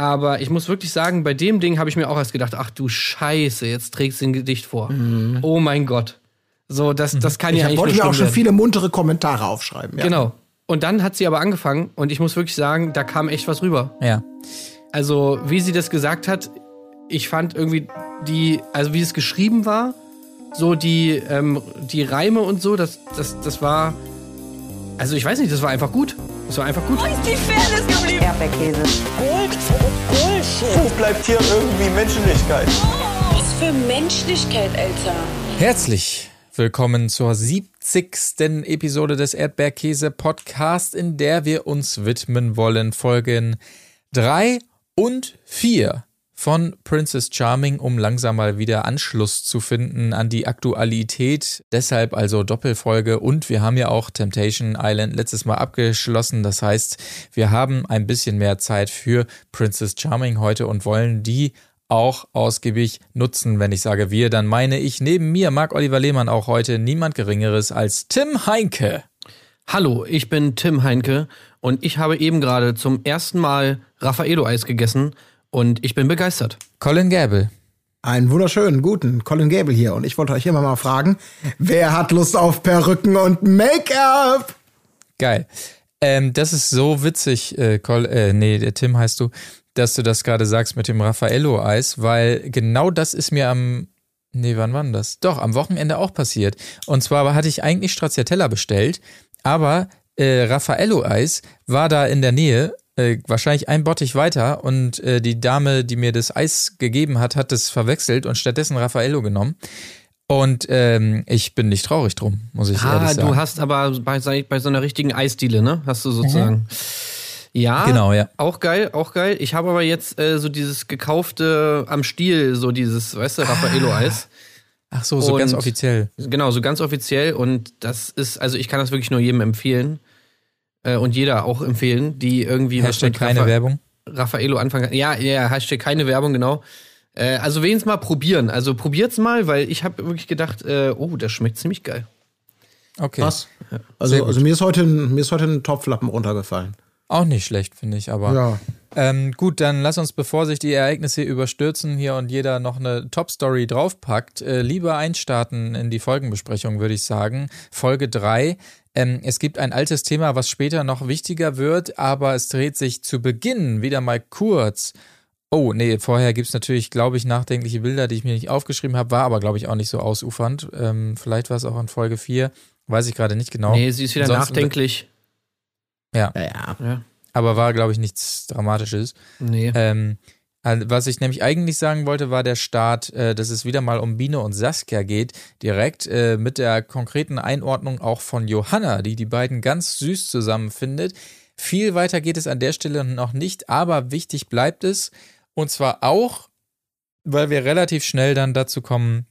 Aber ich muss wirklich sagen, bei dem Ding habe ich mir auch erst gedacht, ach du Scheiße, jetzt trägst du ein Gedicht vor. Mhm. Oh mein Gott. So, das, das kann ja Ich eigentlich wollte mir auch schon viele muntere Kommentare aufschreiben. Ja. Genau. Und dann hat sie aber angefangen und ich muss wirklich sagen, da kam echt was rüber. Ja. Also, wie sie das gesagt hat, ich fand irgendwie die, also wie es geschrieben war, so die, ähm, die Reime und so, das, das, das war, also ich weiß nicht, das war einfach gut. Das war einfach gut. Die Fairness geblieben. Erdbeerkäse. Gold. Bullshit. Wo bleibt hier irgendwie Menschlichkeit? Was für Menschlichkeit, Alter. Herzlich willkommen zur 70. Episode des Erdbeerkäse Podcast, in der wir uns widmen wollen Folgen 3 und 4 von Princess Charming, um langsam mal wieder Anschluss zu finden an die Aktualität. Deshalb also Doppelfolge und wir haben ja auch Temptation Island letztes Mal abgeschlossen. Das heißt, wir haben ein bisschen mehr Zeit für Princess Charming heute und wollen die auch ausgiebig nutzen. Wenn ich sage wir, dann meine ich neben mir, Marc Oliver Lehmann, auch heute niemand Geringeres als Tim Heinke. Hallo, ich bin Tim Heinke und ich habe eben gerade zum ersten Mal Raffaello-Eis gegessen und ich bin begeistert. Colin Gable. Einen wunderschönen, guten Colin Gable hier. Und ich wollte euch immer mal fragen, wer hat Lust auf Perücken und Make-up? Geil. Ähm, das ist so witzig, äh, Col äh, nee, der Tim heißt du, dass du das gerade sagst mit dem Raffaello-Eis, weil genau das ist mir am, nee, wann war denn das? Doch, am Wochenende auch passiert. Und zwar hatte ich eigentlich Stracciatella bestellt, aber äh, Raffaello-Eis war da in der Nähe, äh, wahrscheinlich ein Bottich weiter und äh, die Dame, die mir das Eis gegeben hat, hat es verwechselt und stattdessen Raffaello genommen. Und ähm, ich bin nicht traurig drum, muss ich ehrlich Ah, sagen. du hast aber bei, bei so einer richtigen Eisdiele, ne? Hast du sozusagen. Ja, Genau, ja. Auch geil, auch geil. Ich habe aber jetzt äh, so dieses gekaufte am Stiel, so dieses, weißt du, Raffaello-Eis. Ach so, so ganz Und- offiziell. Genau, so ganz offiziell. Und das ist, also ich kann das wirklich nur jedem empfehlen. Äh, und jeder auch empfehlen, die irgendwie Hashtag keine Raffa- Werbung. Raffaello anfangen kann. Ja, ja, Hashtag keine Werbung, genau. Äh, also wenigstens mal probieren. Also probiert's mal, weil ich habe wirklich gedacht, äh, oh, das schmeckt ziemlich geil. Okay. Was? Also, also mir ist heute ein, mir ist heute ein Topflappen runtergefallen. Auch nicht schlecht, finde ich, aber. Ja. Ähm, gut, dann lass uns, bevor sich die Ereignisse überstürzen, hier und jeder noch eine Top-Story draufpackt, äh, lieber einstarten in die Folgenbesprechung, würde ich sagen. Folge 3. Ähm, es gibt ein altes Thema, was später noch wichtiger wird, aber es dreht sich zu Beginn wieder mal kurz. Oh, nee, vorher gibt's natürlich, glaube ich, nachdenkliche Bilder, die ich mir nicht aufgeschrieben habe, war aber, glaube ich, auch nicht so ausufernd. Ähm, vielleicht war es auch in Folge 4, weiß ich gerade nicht genau. Nee, sie ist wieder Ansonsten- nachdenklich. Ja, ja. Ja. Aber war, glaube ich, nichts Dramatisches. Nee. Ähm, also was ich nämlich eigentlich sagen wollte, war der Start, äh, dass es wieder mal um Biene und Saskia geht, direkt äh, mit der konkreten Einordnung auch von Johanna, die die beiden ganz süß zusammenfindet. Viel weiter geht es an der Stelle noch nicht, aber wichtig bleibt es. Und zwar auch, weil wir relativ schnell dann dazu kommen,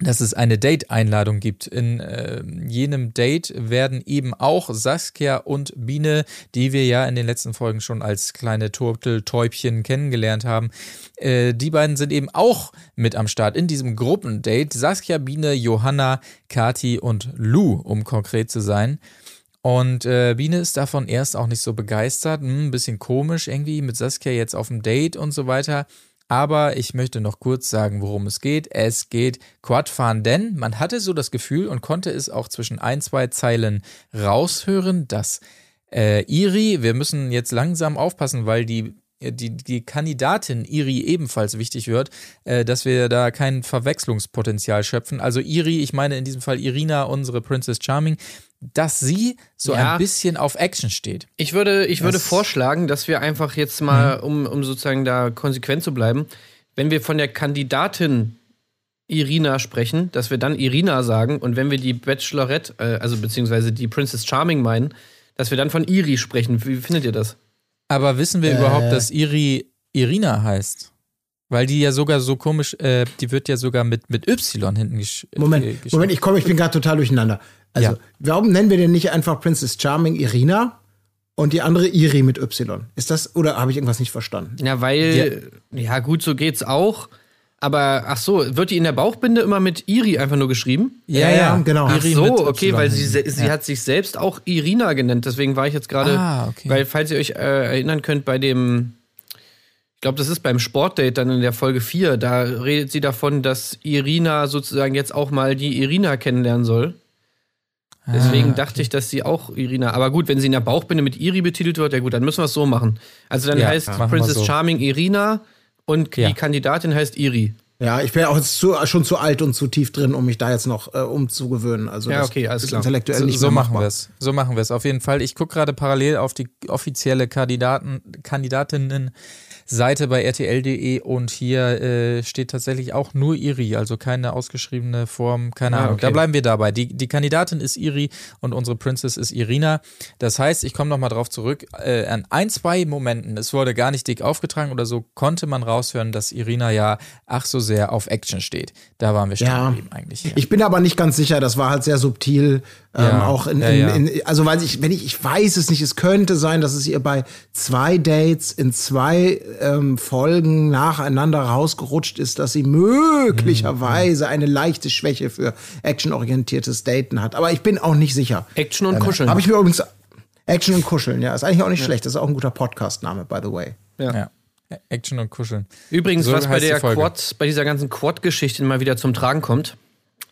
dass es eine Date-Einladung gibt. In äh, jenem Date werden eben auch Saskia und Biene, die wir ja in den letzten Folgen schon als kleine Turteltäubchen kennengelernt haben, äh, die beiden sind eben auch mit am Start in diesem Gruppendate. Saskia, Biene, Johanna, Kati und Lou, um konkret zu sein. Und äh, Biene ist davon erst auch nicht so begeistert. Hm, ein bisschen komisch irgendwie mit Saskia jetzt auf dem Date und so weiter. Aber ich möchte noch kurz sagen, worum es geht. Es geht Quadfahren, denn man hatte so das Gefühl und konnte es auch zwischen ein, zwei Zeilen raushören, dass äh, Iri, wir müssen jetzt langsam aufpassen, weil die die, die Kandidatin Iri ebenfalls wichtig wird, äh, dass wir da kein Verwechslungspotenzial schöpfen. Also Iri, ich meine in diesem Fall Irina, unsere Princess Charming, dass sie so Ja. ein bisschen auf Action steht. Ich würde, ich würde vorschlagen, dass wir einfach jetzt mal, um, um sozusagen da konsequent zu bleiben, wenn wir von der Kandidatin Irina sprechen, dass wir dann Irina sagen und wenn wir die Bachelorette, äh, also beziehungsweise die Princess Charming meinen, dass wir dann von Iri sprechen. Wie findet ihr das? Aber wissen wir Äh. überhaupt, dass Iri Irina heißt? Weil die ja sogar so komisch, äh, die wird ja sogar mit, mit Y hinten gesch äh, Moment, geschrieben. Moment, ich komme, ich bin gerade total durcheinander. Also, Ja. warum nennen wir denn nicht einfach Princess Charming Irina und die andere Iri mit Y? Ist das, oder habe ich irgendwas nicht verstanden? Ja, weil, ja. gut, so geht's auch. Aber ach so, wird die in der Bauchbinde immer mit Iri einfach nur geschrieben? Ja, Ja, ja, genau. Ach so, okay, weil sie, sie ja. hat sich selbst auch Irina genannt. Deswegen war ich jetzt gerade, Ah, okay. weil falls ihr euch äh, erinnern könnt, bei dem Ich glaube, das ist beim Sportdate dann in der Folge 4. Da redet sie davon, dass Irina sozusagen jetzt auch mal die Irina kennenlernen soll. Deswegen dachte ich, dass sie auch Irina. Aber gut, wenn sie in der Bauchbinde mit Iri betitelt wird, ja gut, dann müssen wir es so machen. Also dann Ja, heißt wir Princess so. Charming Irina und Ja. die Kandidatin heißt Iri. Ja, ich wäre auch jetzt zu, schon zu alt und zu tief drin, um mich da jetzt noch äh, umzugewöhnen. Also Ja, okay, alles ist klar. intellektuell So, nicht so mehr machen machbar. wir es. So machen wir es. Auf jeden Fall. Ich gucke gerade parallel auf die offizielle Kandidaten, Kandidatinnen-Seite bei rtl.de und hier äh, steht tatsächlich auch nur Iri, also keine ausgeschriebene Form, keine Ah, Ahnung. okay. Da bleiben wir dabei. Die, die Kandidatin ist Iri und unsere Princess ist Irina. Das heißt, ich komme nochmal drauf zurück, äh, an ein, zwei Momenten, es wurde gar nicht dick aufgetragen oder so, konnte man raushören, dass Irina ja ach so sehr auf Action steht. Da waren wir stehen Ja. geblieben eigentlich. Ja. Ich bin aber nicht ganz sicher, das war halt sehr subtil. Ähm, Ja, auch in, ja, in, ja. in, also weil ich, wenn ich, ich weiß es nicht, es könnte sein, dass es ihr bei zwei Dates in zwei ähm, Folgen nacheinander rausgerutscht ist, dass sie möglicherweise Mhm. eine leichte Schwäche für actionorientiertes Daten hat. Aber ich bin auch nicht sicher. Action und Kuscheln. Habe ich mir übrigens Action und Kuscheln, ja, ist eigentlich auch nicht schlecht. Das ist auch ein guter Podcast-Name, by the way. ja. ja. Action und Kuscheln. Übrigens, So was bei der. Quad, bei dieser ganzen Quad-Geschichte mal wieder zum Tragen kommt,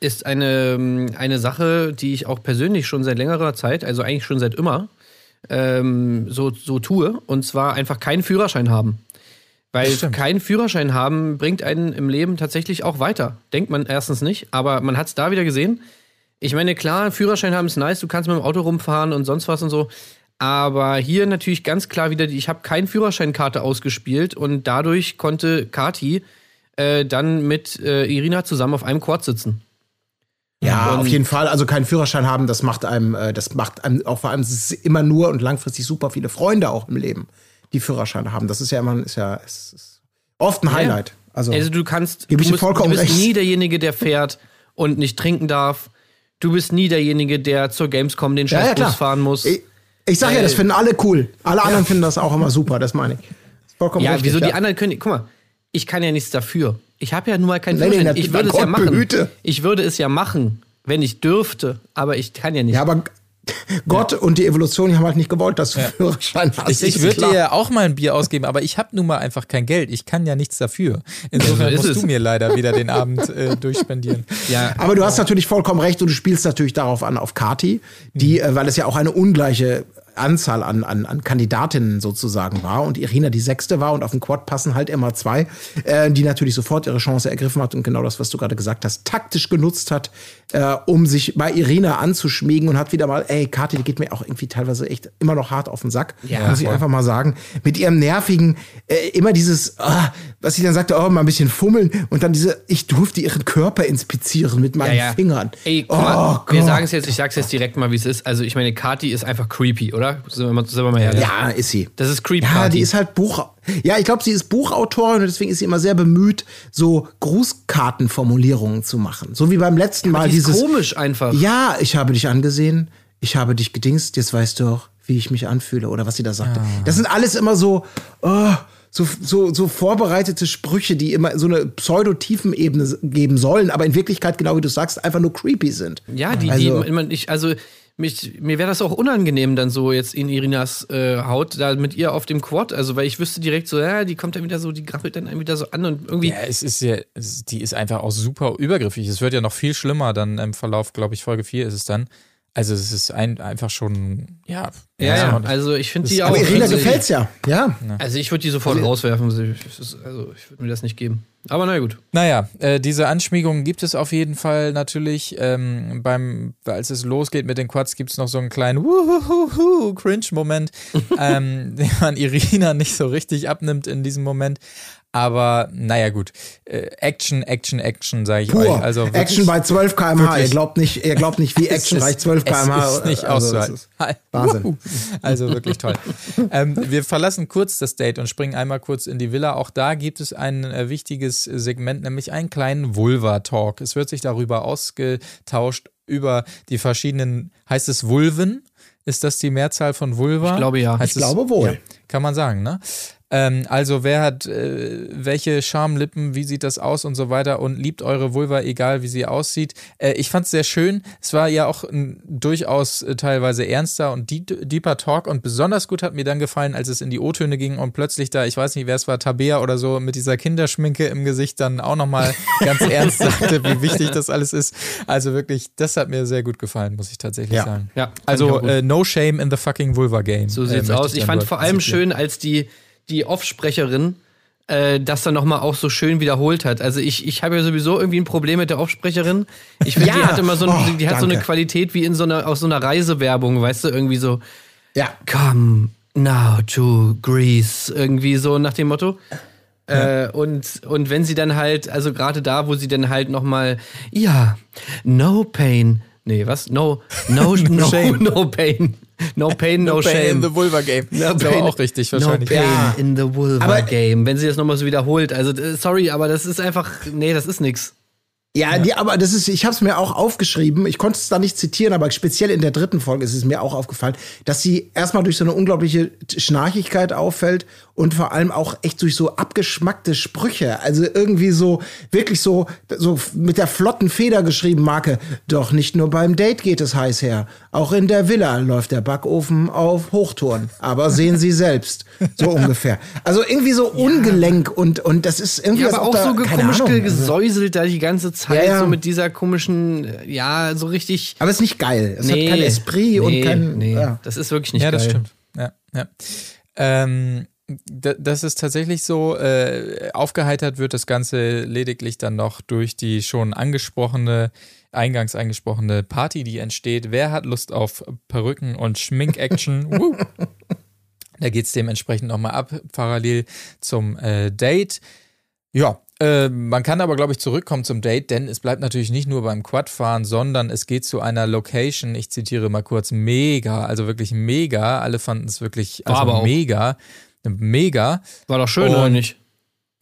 ist eine, ähm, eine Sache, die ich auch persönlich schon seit längerer Zeit, also eigentlich schon seit immer, ähm, so, so tue. Und zwar einfach keinen Führerschein haben. Weil keinen Führerschein haben bringt einen im Leben tatsächlich auch weiter. Denkt man erstens nicht, aber man hat es da wieder gesehen. Ich meine, klar, Führerschein haben ist nice, du kannst mit dem Auto rumfahren und sonst was und so. Aber hier natürlich ganz klar wieder, ich habe keine Führerscheinkarte ausgespielt und dadurch konnte Kati äh, dann mit äh, Irina zusammen auf einem Quad sitzen. Ja, Und- auf jeden Fall. Also keinen Führerschein haben, das macht einem, äh, das macht einem auch vor allem immer nur und langfristig super viele Freunde auch im Leben, die Führerscheine haben. Das ist ja immer, ist ja, ist oft ein Highlight. Also, Also du kannst, du vollkommen du bist recht. nie derjenige, der fährt und nicht trinken darf. Du bist nie derjenige, der zur Gamescom den ja, scheiß ja. Bus fahren muss. Ich, ich sag ja, das finden alle cool. Alle anderen finden das auch immer super, das meine ich. Vollkommen ja, richtig, wieso ja. die anderen können, guck mal, ich kann ja nichts dafür. Ich habe ja nun mal keinen Führerschein. ich würde es ja machen. behüte. Ich würde es ja machen, wenn ich dürfte, aber ich kann ja nicht. Ja, aber Gott und die Evolution die haben halt nicht gewollt, dass du Führerschein hast. Ich, ich würde dir ja auch mal ein Bier ausgeben, aber ich habe nun mal einfach kein Geld. Ich kann ja nichts dafür. Insofern musst es. du mir leider wieder den Abend äh, durchspendieren. ja, Aber du hast natürlich vollkommen recht und du spielst natürlich darauf an, auf Kati, die, äh, weil es ja auch eine ungleiche Anzahl an, an, an Kandidatinnen sozusagen war und Irina die sechste war und auf dem Quad passen halt immer zwei, äh, die natürlich sofort ihre Chance ergriffen hat und genau das, was du gerade gesagt hast, taktisch genutzt hat, äh, um sich bei Irina anzuschmiegen und hat wieder mal, ey, Kati, die geht mir auch irgendwie teilweise echt immer noch hart auf den Sack, Ja, muss ich voll. einfach mal sagen. Mit ihrem nervigen, äh, immer dieses, ah, was sie dann sagte, oh, mal ein bisschen fummeln und dann diese, ich durfte ihren Körper inspizieren mit meinen ja, ja. Fingern. Ey, guck oh, mal, wir Gott. sagen es jetzt, ich sag's jetzt direkt mal, wie es ist. Also ich meine, Kati ist einfach creepy, oder? Sind wir mal, sind wir mal ehrlich. Ja, ist sie. Das ist creepy. Ja, die ist halt Buch. Ja, ich glaube, sie ist Buchautorin und deswegen ist sie immer sehr bemüht, so Grußkartenformulierungen zu machen. So wie beim letzten Mal die ist dieses. komisch einfach. Ja, ich habe dich angesehen, ich habe dich gedingst, jetzt weißt du auch, wie ich mich anfühle oder was sie da sagte. Ah. Das sind alles immer so, oh, so, so, so vorbereitete Sprüche, die immer so eine Pseudo-Tiefenebene geben sollen, aber in Wirklichkeit, genau wie du sagst, einfach nur creepy sind. Ja, die, Also- die, man, ich, also mich, mir wäre das auch unangenehm, dann so jetzt in Irinas äh, Haut, da mit ihr auf dem Quad. Also, weil ich wüsste direkt so, ja, die kommt dann wieder so, die grabbelt dann wieder so an und irgendwie. Ja, es ist ja, es- die ist einfach auch super übergriffig. Es wird ja noch viel schlimmer dann im Verlauf, glaube ich, Folge 4 ist es dann. Also es ist ein, einfach schon, ja. Ja, ja, und- also ich finde die auch. Aber Irina also, gefällt's ja, ja. Also ich würde die sofort rauswerfen. Also ich würde mir das nicht geben. Aber na gut. Naja, äh, diese Anschmiegungen gibt es auf jeden Fall natürlich. Ähm, beim, als es losgeht mit den Quads, gibt es noch so einen kleinen Cringe-Moment, ähm, den man Irina nicht so richtig abnimmt in diesem Moment. Aber naja, gut. Äh, Action, Action, Action, sage ich Pur. euch. Also wirklich- Action bei 12 km/h. Ihr glaubt nicht, ihr glaubt nicht, wie Es actionreich ist- 12 km/h. Es ist nicht also, das auszuhalten. ist Wahnsinn. Also wirklich toll. ähm, wir verlassen kurz das Date und springen einmal kurz in die Villa. Auch da gibt es ein äh, wichtiges Segment, nämlich einen kleinen Vulva-Talk. Es wird sich darüber ausgetauscht, über die verschiedenen, heißt es Vulven? Ist das die Mehrzahl von Vulva? Ich glaube ja. Heißt Ich glaube wohl. Ja, kann man sagen, ne? Ähm, also wer hat äh, welche Schamlippen, wie sieht das aus und so weiter und liebt eure Vulva, egal wie sie aussieht. Äh, ich fand es sehr schön. Es war ja auch ein durchaus äh, teilweise ernster und deep, deeper Talk und besonders gut hat mir dann gefallen, als es in die O-Töne ging und plötzlich da, ich weiß nicht, wer es war, Tabea oder so, mit dieser Kinderschminke im Gesicht dann auch nochmal ganz ernst sagte, wie wichtig das alles ist. Also wirklich, das hat mir sehr gut gefallen, muss ich tatsächlich Ja. sagen. Ja, ich Also äh, no shame in the fucking Vulva Game. So Äh, sieht's aus. Ich dann fand vor allem schön, als die, die Off-Sprecherin äh, das dann nochmal auch so schön wiederholt hat. Also ich, ich habe ja sowieso irgendwie ein Problem mit der Off-Sprecherin. Ich finde, die Ja. hat immer so, ein, Oh, die hat so eine. Qualität wie in so einer, aus so einer Reisewerbung, weißt du, irgendwie so, Ja. come now to Greece, irgendwie so nach dem Motto. Äh, und, und wenn sie dann halt, also gerade da, wo sie dann halt nochmal, ja, no pain. Nee, was? No, no, no, shame. no pain. No pain, no, No Pain shame. in the Vulva Game. No ist aber auch richtig wahrscheinlich. No pain Ja. in the vulva Aber- game. Wenn sie das nochmal so wiederholt. Also, sorry, aber das ist einfach, nee, das ist nix. Ja, Die, aber das ist, ich habe es mir auch aufgeschrieben. Ich konnte es da nicht zitieren, aber speziell in der dritten Folge ist es mir auch aufgefallen, dass sie erstmal durch so eine unglaubliche Schnarchigkeit auffällt und vor allem auch echt durch so abgeschmackte Sprüche. Also irgendwie so, wirklich so, so mit der flotten Feder geschrieben, Marke. Doch nicht nur beim Date geht es heiß her. Auch in der Villa läuft der Backofen auf Hochtouren. Aber sehen Sie selbst. So ungefähr. Also irgendwie so ungelenk und, und das ist irgendwie Ja, aber ob auch da, so komisch also- gesäuselt da die ganze Zeit, Ja, ja. so mit dieser komischen, äh, ja, so richtig. Aber es ist nicht geil. Es nee, hat kein Esprit nee, und kein. Nee, Ja. das ist wirklich nicht ja, geil. das stimmt. Ja, ja. Ähm, da- das ist tatsächlich so, äh, aufgeheitert wird das Ganze lediglich dann noch durch die schon angesprochene, eingangs angesprochene Party, die entsteht. Wer hat Lust auf Perücken und Schmink-Action? Da geht es dementsprechend nochmal ab, parallel zum äh, Date. Ja, äh, man kann aber, glaube ich, zurückkommen zum Date, denn es bleibt natürlich nicht nur beim Quadfahren, sondern es geht zu einer Location, ich zitiere mal kurz, mega, also wirklich mega. Alle fanden es wirklich War also aber auch. mega. Mega. War doch schön, Und- oder nicht?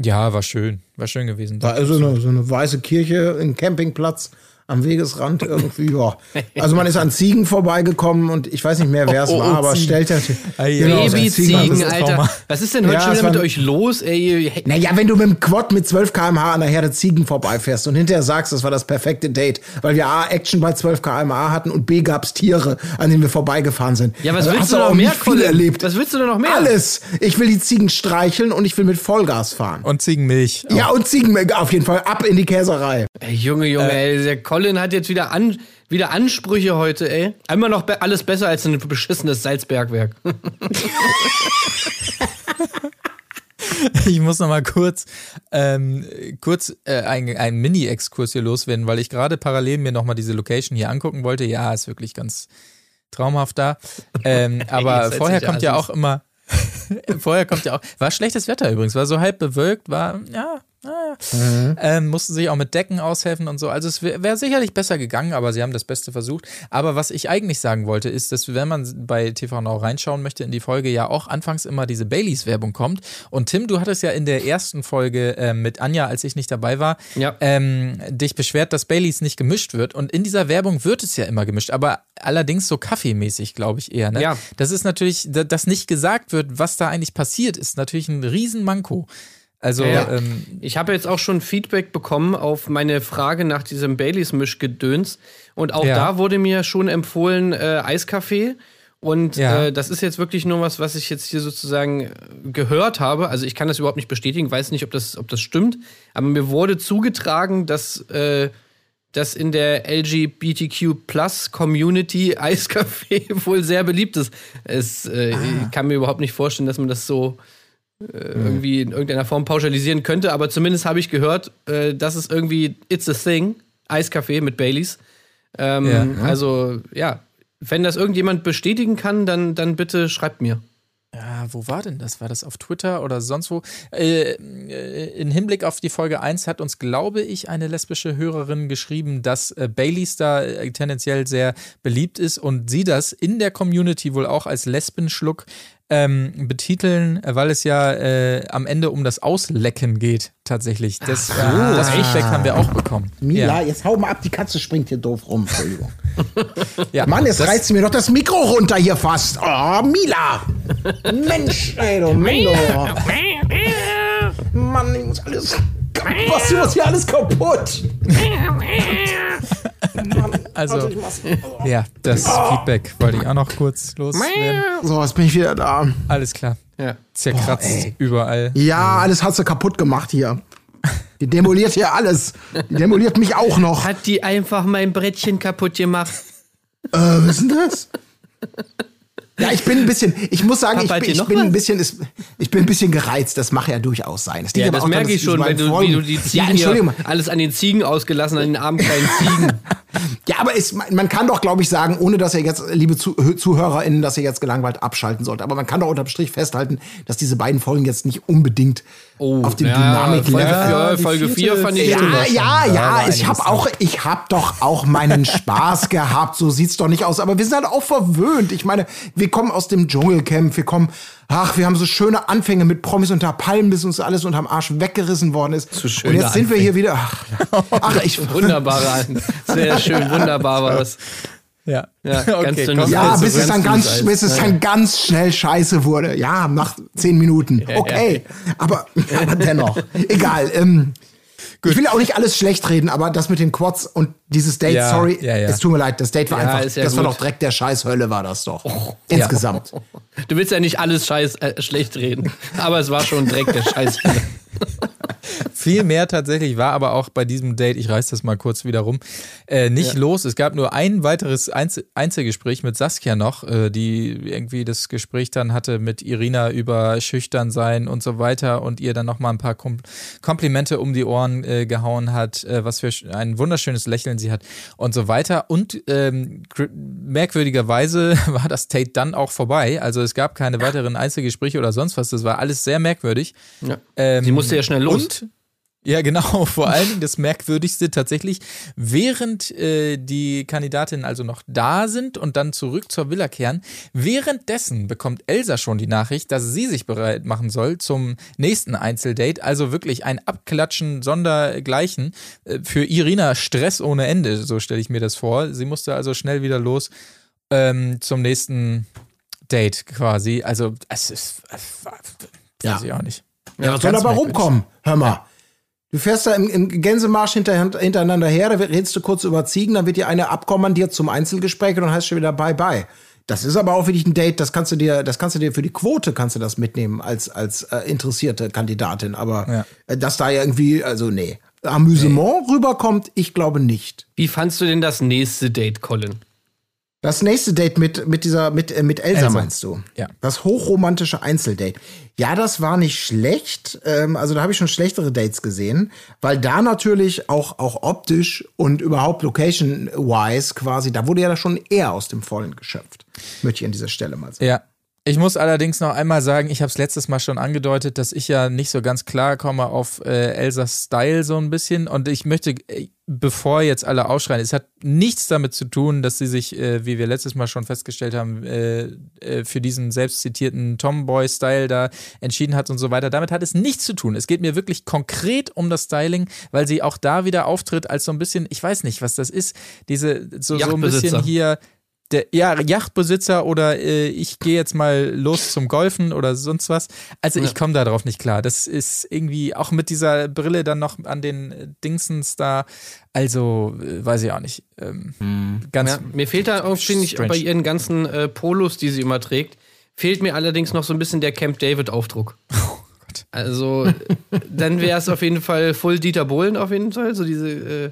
Ja, war schön. War schön gewesen. Da ist so eine, so eine weiße Kirche, ein Campingplatz am Wegesrand irgendwie, ja. Also man ist an Ziegen vorbeigekommen und ich weiß nicht mehr, wer es Oh, oh, war, aber Ziegen. stellt. Ei, Genau, so Babyziegen, das ist Alter. Was ist denn heute Ja, schon es wieder mit euch los, ey? Naja, wenn du mit dem Quad mit 12 km/h an der Herde Ziegen vorbeifährst und hinterher sagst, das war das perfekte Date, weil wir A, Action bei 12 km/h hatten und B, gab's Tiere, an denen wir vorbeigefahren sind. Ja, was Also willst du noch auch mehr, viel Colin? erlebt. Was willst du denn noch mehr? Alles. Ich will die Ziegen streicheln und ich will mit Vollgas fahren. Und Ziegenmilch. ja, und Ziegen auf jeden Fall ab in die Käserei. Ey, Junge, Junge, ey, der Colin hat jetzt wieder, an, wieder Ansprüche heute, ey. Einmal noch be alles besser als ein beschissenes Salzbergwerk. Ich muss noch mal kurz, ähm, kurz äh, einen, Mini-Exkurs hier loswerden, weil ich gerade parallel mir noch mal diese Location hier angucken wollte. Ja, ist wirklich ganz traumhaft da. Ähm, aber seid vorher kommt ja auch immer, vorher kommt ja auch, war schlechtes Wetter übrigens, war so halb bewölkt, war, ja, naja, ähm, mussten sich auch mit Decken aushelfen und so. Also es wäre wär sicherlich besser gegangen, aber sie haben das Beste versucht. Aber was ich eigentlich sagen wollte, ist, dass wenn man bei TV Now reinschauen möchte in die Folge, ja auch anfangs immer diese Baileys-Werbung kommt. Und Tim, du hattest ja in der ersten Folge ähm, mit Anja, als ich nicht dabei war, Ja. ähm, dich beschwert, dass Baileys nicht gemischt wird. Und in dieser Werbung wird es ja immer gemischt, aber allerdings so kaffeemäßig, glaube ich eher. Ne? Ja. Das ist natürlich, da- dass nicht gesagt wird, was da eigentlich passiert, ist natürlich ein Riesenmanko. Also, Ja. ähm, Ich habe jetzt auch schon Feedback bekommen auf meine Frage nach diesem Baileys-Mischgedöns. Und auch Ja. da wurde mir schon empfohlen äh, Eiskaffee. Und Ja. äh, das ist jetzt wirklich nur was, was ich jetzt hier sozusagen gehört habe. Also ich kann das überhaupt nicht bestätigen, weiß nicht, ob das, ob das stimmt. Aber mir wurde zugetragen, dass, äh, dass in der LGBTQ Plus Community Eiskaffee wohl sehr beliebt ist. Es, äh, Ich kann mir überhaupt nicht vorstellen, dass man das so irgendwie in irgendeiner Form pauschalisieren könnte, aber zumindest habe ich gehört, äh, das ist irgendwie It's a Thing, Eiskaffee mit Baileys. Ähm, Ja. Also, ja, wenn das irgendjemand bestätigen kann, dann, dann bitte schreibt mir. Ja, wo war denn das? War das auf Twitter oder sonst wo? Äh, äh, in Hinblick auf die Folge 1 hat uns, glaube ich, eine lesbische Hörerin geschrieben, dass äh, Baileys da äh, tendenziell sehr beliebt ist und sie das in der Community wohl auch als Lesbenschluck ähm, betiteln, weil es ja äh, am Ende um das Auslecken geht, tatsächlich. Das, äh, das Feedback haben wir auch bekommen. Mila, Ja. jetzt hau mal ab, die Katze springt hier doof rum. Entschuldigung. Ja, Mann, jetzt das- reißt mir doch das Mikro runter hier fast. Oh, Mila. Mensch, ey, du Mendo. Mann, ich muss alles. Was, du machst hier alles kaputt. Also, ja, das Feedback wollte ich auch noch kurz loswerden. So, jetzt bin ich wieder da. Alles klar. Ja. Zerkratzt überall. Ja, alles hat sie kaputt gemacht hier. Die demoliert hier alles. Die demoliert mich auch noch. Hat die einfach mein Brettchen kaputt gemacht? Äh, was ist denn das? Ja, ich bin ein bisschen, ich muss sagen, ich, Papa, bin- ich bin ein bisschen, ich bin ein bisschen gereizt. Das mag ja durchaus sein. liegt Ja, das merke ich schon, wenn du, wie du die Ja, Ziegen hier, alles an den Ziegen ausgelassen, an den armen kleinen Ziegen. Ja, aber es, man kann doch, glaube ich, sagen, ohne dass ihr jetzt, liebe Zu ZuhörerInnen, dass ihr jetzt gelangweilt abschalten sollt. Aber man kann doch unterm Strich festhalten, dass diese beiden Folgen jetzt nicht unbedingt auf dem Oh, ja, Dynamik Folge, Ja, Folge vierte 4 fand ich Ja, ja, ja, war ich habe auch, ich habe doch auch meinen Spaß gehabt. So sieht's doch nicht aus. Aber wir sind halt auch verwöhnt. Ich meine, wir kommen aus dem Dschungelcamp. Wir kommen, ach, wir haben so schöne Anfänge mit Promis unter Palmen, bis uns alles unterm Arsch weggerissen worden ist. So schöne Und jetzt sind wir hier wieder. Ach, ach ich. Wunderbare, sehr schön, wunderbar war das. Ja, Ja, ganz dünnes komm, Ja, Also bis es ganz dann ganz, bis es dann ganz schnell scheiße wurde. Ja, nach zehn Minuten. Okay. Aber, aber dennoch. Egal. Ähm, ich will auch nicht alles schlecht reden, aber das mit den Quads und dieses Date, Ja, sorry, ja, ja. es tut mir leid, das Date war einfach, das war gut. doch Dreck der Scheißhölle, war das doch. Insgesamt. Du willst ja nicht alles scheiß, äh, schlecht reden, aber es war schon Dreck, der Scheiß. Viel mehr tatsächlich war aber auch bei diesem Date, ich reiß das mal kurz wieder rum, äh, nicht los. Es gab nur ein weiteres Einzel Einzelgespräch mit Saskia noch, äh, die irgendwie das Gespräch dann hatte mit Irina über schüchtern sein und so weiter und ihr dann nochmal ein paar Kom Komplimente um die Ohren äh, gehauen hat, äh, was für ein wunderschönes Lächeln sie hat und so weiter. Und ähm, merkwürdigerweise war das Date dann auch vorbei. Also es gab keine weiteren Einzelgespräche oder sonst was. Das war alles sehr merkwürdig. Ja. Ähm, Sie musste ja schnell los. Ja, genau. Vor allen Dingen das Merkwürdigste tatsächlich, während äh, die Kandidatinnen also noch da sind und dann zurück zur Villa kehren, währenddessen bekommt Elsa schon die Nachricht, dass sie sich bereit machen soll zum nächsten Einzeldate. Also wirklich ein Abklatschen sondergleichen. Äh, für Irina Stress ohne Ende, so stelle ich mir das vor. Sie musste also schnell wieder los ähm, zum nächsten Date quasi. Also es ist, weiß Ja. ich auch nicht. Ja, was soll dabei rumkommen? Hör mal. Du fährst da im, im Gänsemarsch hinter, hintereinander her, da redest du kurz über Ziegen, dann wird dir eine abkommandiert zum Einzelgespräch und dann heißt schon wieder bye bye. Das ist aber auch wirklich ein Date, das kannst du dir, das kannst du dir für die Quote kannst du das mitnehmen als, als äh, interessierte Kandidatin. Aber Ja. äh, dass da irgendwie, also nee, Amüsement rüberkommt, ich glaube nicht. Wie fandst du denn das nächste Date, Colin? Das nächste Date mit, mit dieser, mit, äh, mit Elsa, Elsa. meinst du? Ja. Das hochromantische Einzeldate. Ja, das war nicht schlecht. Ähm, also da habe ich schon schlechtere Dates gesehen, weil da natürlich auch, auch optisch und überhaupt location-wise quasi, da wurde ja schon eher aus dem Vollen geschöpft. Möchte ich an dieser Stelle mal sagen. Ja. Ich muss allerdings noch einmal sagen, ich habe es letztes Mal schon angedeutet, dass ich ja nicht so ganz klar komme auf äh, Elsas Style so ein bisschen. Und ich möchte, äh, bevor jetzt alle ausschreien, es hat nichts damit zu tun, dass sie sich, äh, wie wir letztes Mal schon festgestellt haben, äh, äh, für diesen selbst zitierten Tomboy-Style da entschieden hat und so weiter. Damit hat es nichts zu tun. Es geht mir wirklich konkret um das Styling, weil sie auch da wieder auftritt als so ein bisschen, ich weiß nicht, was das ist, diese so, so ein bisschen hier der ja, Yachtbesitzer oder äh, ich gehe jetzt mal los zum Golfen oder sonst was. Also ich komme da drauf nicht klar. Das ist irgendwie auch mit dieser Brille dann noch an den äh, Dingsens da. Also äh, weiß ich auch nicht. Ähm, Ganz Ja, mir fehlt da auch, finde ich, bei ihren ganzen äh, Polos, die sie immer trägt, fehlt mir allerdings noch so ein bisschen der Camp David-Aufdruck. Oh Also, dann wäre es auf jeden Fall Full Dieter Bohlen auf jeden Fall. So diese, äh,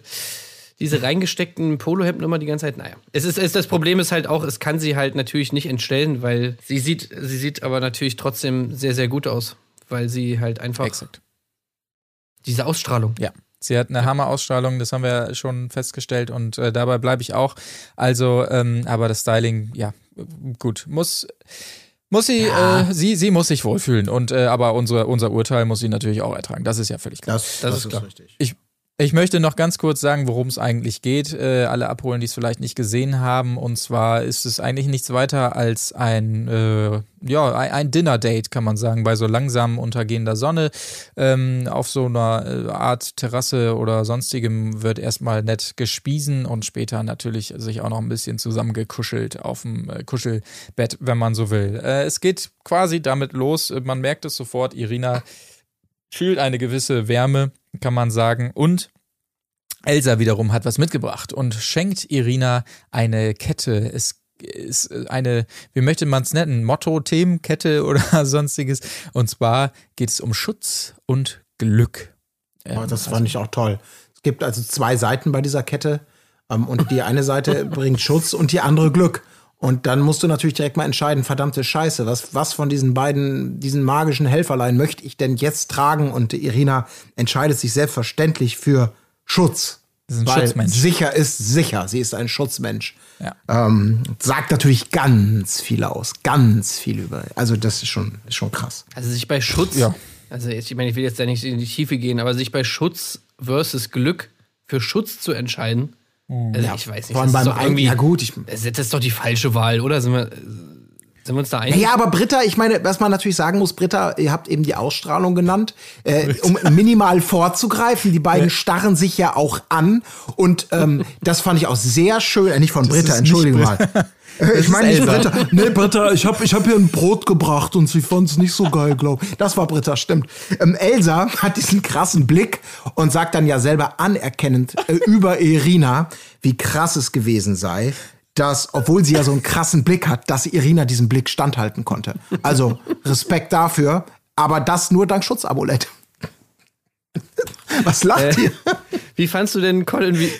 diese reingesteckten Polohemden immer die ganze Zeit. Naja. Es ist, es, das Problem ist halt auch, es kann sie halt natürlich nicht entstellen, weil sie sieht, sie sieht aber natürlich trotzdem sehr, sehr gut aus. Weil sie halt einfach exakt. diese Ausstrahlung. Ja. Sie hat eine Hammer-Ausstrahlung, das haben wir schon festgestellt und äh, dabei bleibe ich auch. Also, ähm, aber das Styling, ja, gut, muss. Muss sie, äh, sie, sie muss sich wohlfühlen und äh, aber unser, unser Urteil muss sie natürlich auch ertragen. Das ist ja völlig klar. Das, Das ist klar. richtig. Ich, Ich möchte noch ganz kurz sagen, worum es eigentlich geht. Äh, alle abholen, die es vielleicht nicht gesehen haben. Und zwar ist es eigentlich nichts weiter als ein, äh, ja, ein, Dinner-Date, kann man sagen, bei so langsam untergehender Sonne. Ähm, auf so einer äh, Art Terrasse oder sonstigem wird erstmal nett gespiesen und später natürlich sich auch noch ein bisschen zusammengekuschelt auf dem äh, Kuschelbett, wenn man so will. Äh, es geht quasi damit los. Man merkt es sofort. Irina fühlt eine gewisse Wärme, kann man sagen. Und Elsa wiederum hat was mitgebracht und schenkt Irina eine Kette. Es ist eine, wie möchte man es nennen, Motto, Themenkette oder sonstiges. Und zwar geht es um Schutz und Glück. Oh, das fand ich auch toll. Es gibt also zwei Seiten bei dieser Kette. Ähm, und die eine Seite bringt Schutz und die andere Glück. Und dann musst du natürlich direkt mal entscheiden, verdammte Scheiße, was, was von diesen beiden, diesen magischen Helferlein möchte ich denn jetzt tragen? Und Irina entscheidet sich selbstverständlich für Schutz. Weil Schutzmensch. sicher ist sicher. Sie ist ein Schutzmensch. Ja. Ähm, sagt natürlich ganz viel aus. Ganz viel über. Also, das ist schon, ist schon krass. Also sich bei Schutz, Ja. also jetzt, ich meine, ich will jetzt da nicht in die Tiefe gehen, aber sich bei Schutz versus Glück für Schutz zu entscheiden, also ich weiß nicht, Vor allem beim doch irgendwie, ja gut, ich, das ist doch die falsche Wahl, oder? Sind wir, sind wir uns da einig? Ja, aber Britta, ich meine, was man natürlich sagen muss, Britta, ihr habt eben die Ausstrahlung genannt, äh, um minimal vorzugreifen. Die beiden starren sich ja auch an und ähm, das fand ich auch sehr schön. Äh, nicht von Britta, ist Entschuldigung nicht mal. Äh, Ich meine nicht. Britta. Nee, Britta, ich habe ich hab ihr ein Brot gebracht und sie fand es nicht so geil, glaub. Das war Britta, stimmt. Ähm, Elsa hat diesen krassen Blick und sagt dann ja selber anerkennend äh, über Irina, wie krass es gewesen sei, dass, obwohl sie ja so einen krassen Blick hat, dass Irina diesen Blick standhalten konnte. Also Respekt dafür, aber das nur dank Schutzamulett. Was lacht ihr? Wie fandst du denn Colin, wie,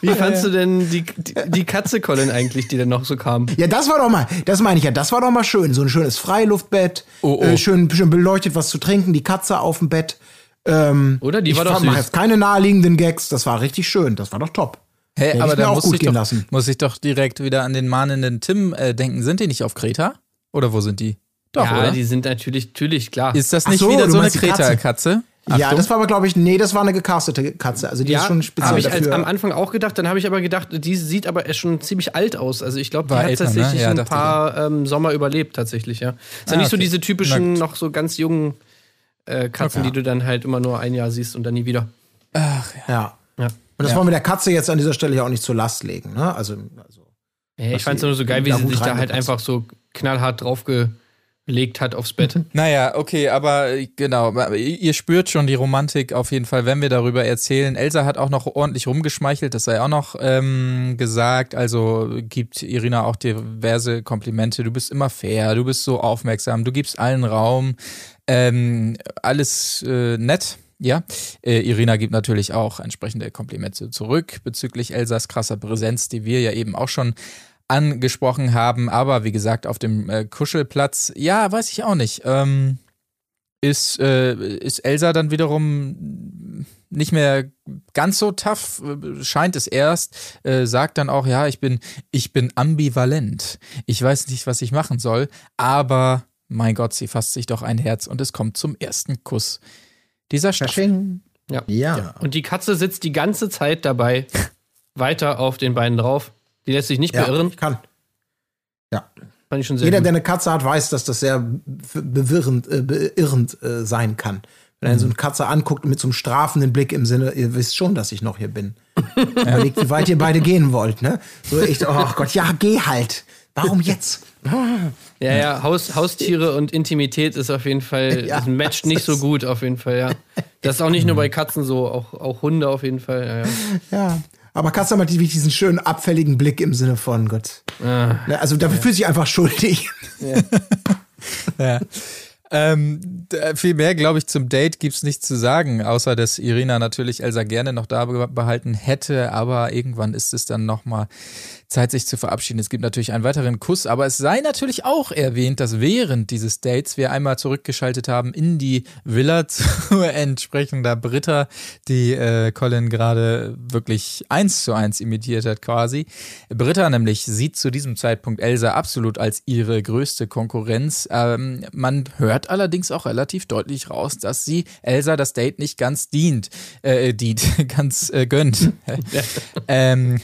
wie fandst du denn die, die, die Katze Colin eigentlich, die denn noch so kam? Ja, das war doch mal, das meine ich ja, das war doch mal schön. So ein schönes Freiluftbett, Oh, oh. Äh, schön, schön beleuchtet, was zu trinken, die Katze auf dem Bett. Ähm, Oder? Die ich war doch süß. jetzt keine naheliegenden Gags, das war richtig schön, das war doch top. Hä, Hätte aber da auch muss gut ich, gehen doch, lassen. muss ich doch direkt wieder an den mahnenden Tim äh, denken. Sind die nicht auf Kreta? Oder wo sind die? Doch, ja, oder? die sind natürlich, natürlich, klar. Ist das nicht so, wieder so eine. Kreta-Katze? Ja, das war aber, glaube ich, nee, das war eine gecastete Katze. Also die ist schon speziell habe ich als, dafür. am Anfang auch gedacht. Dann habe ich aber gedacht, die sieht aber erst schon ziemlich alt aus. Also ich glaube, die War hat älter, ne? tatsächlich Ja, ein paar ähm, Sommer überlebt, tatsächlich, ja. Ist ja Ah, nicht so okay. diese Na typischen, gut. noch so ganz jungen äh, Katzen, Okay. die du dann halt immer nur ein Jahr siehst und dann nie wieder. Ach, ja. ja. Ja. Und das Ja. wollen wir der Katze jetzt an dieser Stelle ja auch nicht zur Last legen. Ne? Also, also Ja, ich fand es nur so geil, wie sie sich da halt einfach so knallhart draufgelegt hat aufs Bett. Naja, okay, aber äh, genau, ihr spürt schon die Romantik auf jeden Fall, wenn wir darüber erzählen. Elsa hat auch noch ordentlich rumgeschmeichelt, das sei auch noch ähm, gesagt. Also gibt Irina auch diverse Komplimente. Du bist immer fair, du bist so aufmerksam, du gibst allen Raum. Ähm, alles äh, nett. Ja, äh, Irina gibt natürlich auch entsprechende Komplimente zurück bezüglich Elsas krasser Präsenz, die wir ja eben auch schon angesprochen haben. Aber wie gesagt, auf dem äh, Kuschelplatz, ja, weiß ich auch nicht. Ähm, ist, äh, ist Elsa dann wiederum nicht mehr ganz so tough, äh, scheint es erst, äh, sagt dann auch, ja, ich bin, ich bin ambivalent. Ich weiß nicht, was ich machen soll, aber mein Gott, sie fasst sich doch ein Herz und es kommt zum ersten Kuss dieser Staffel. Ja. ja. Und die Katze sitzt die ganze Zeit dabei weiter auf den Beinen drauf. Die lässt sich nicht Ja, beirren. ich kann. Ja. Fand ich schon sehr Jeder, gut. der eine Katze hat, weiß, dass das sehr bewirrend, äh, beirrend äh, sein kann. Wenn er so eine Katze anguckt mit so einem strafenden Blick im Sinne, ihr wisst schon, dass ich noch hier bin. Überlegt, wie weit ihr beide gehen wollt, ne? So echt, oh Gott, ja, geh halt. Warum jetzt? Ja, ja, Haus, Haustiere und Intimität ist auf jeden Fall, Ja, das matcht nicht so gut, auf jeden Fall, ja. Das ist auch nicht nur bei Katzen so, auch, auch Hunde auf jeden Fall, ja, ja. Ja. Aber Katze hat wirklich diesen schönen abfälligen Blick im Sinne von Gott. Ne, Also dafür fühlt sich einfach schuldig. Ja. Ähm, d- viel mehr, glaube ich, zum Date gibt's nichts zu sagen, außer dass Irina natürlich Elsa gerne noch da be- behalten hätte, aber irgendwann ist es dann nochmal Zeit, sich zu verabschieden. Es gibt natürlich einen weiteren Kuss, aber es sei natürlich auch erwähnt, dass während dieses Dates wir einmal zurückgeschaltet haben in die Villa zu entsprechender Britta, die äh, Colin gerade wirklich eins zu eins imitiert hat quasi. Britta nämlich sieht zu diesem Zeitpunkt Elsa absolut als ihre größte Konkurrenz. Ähm, man hört allerdings auch relativ deutlich raus, dass sie Elsa das Date nicht ganz dient, äh, dient, ganz äh, gönnt. ähm,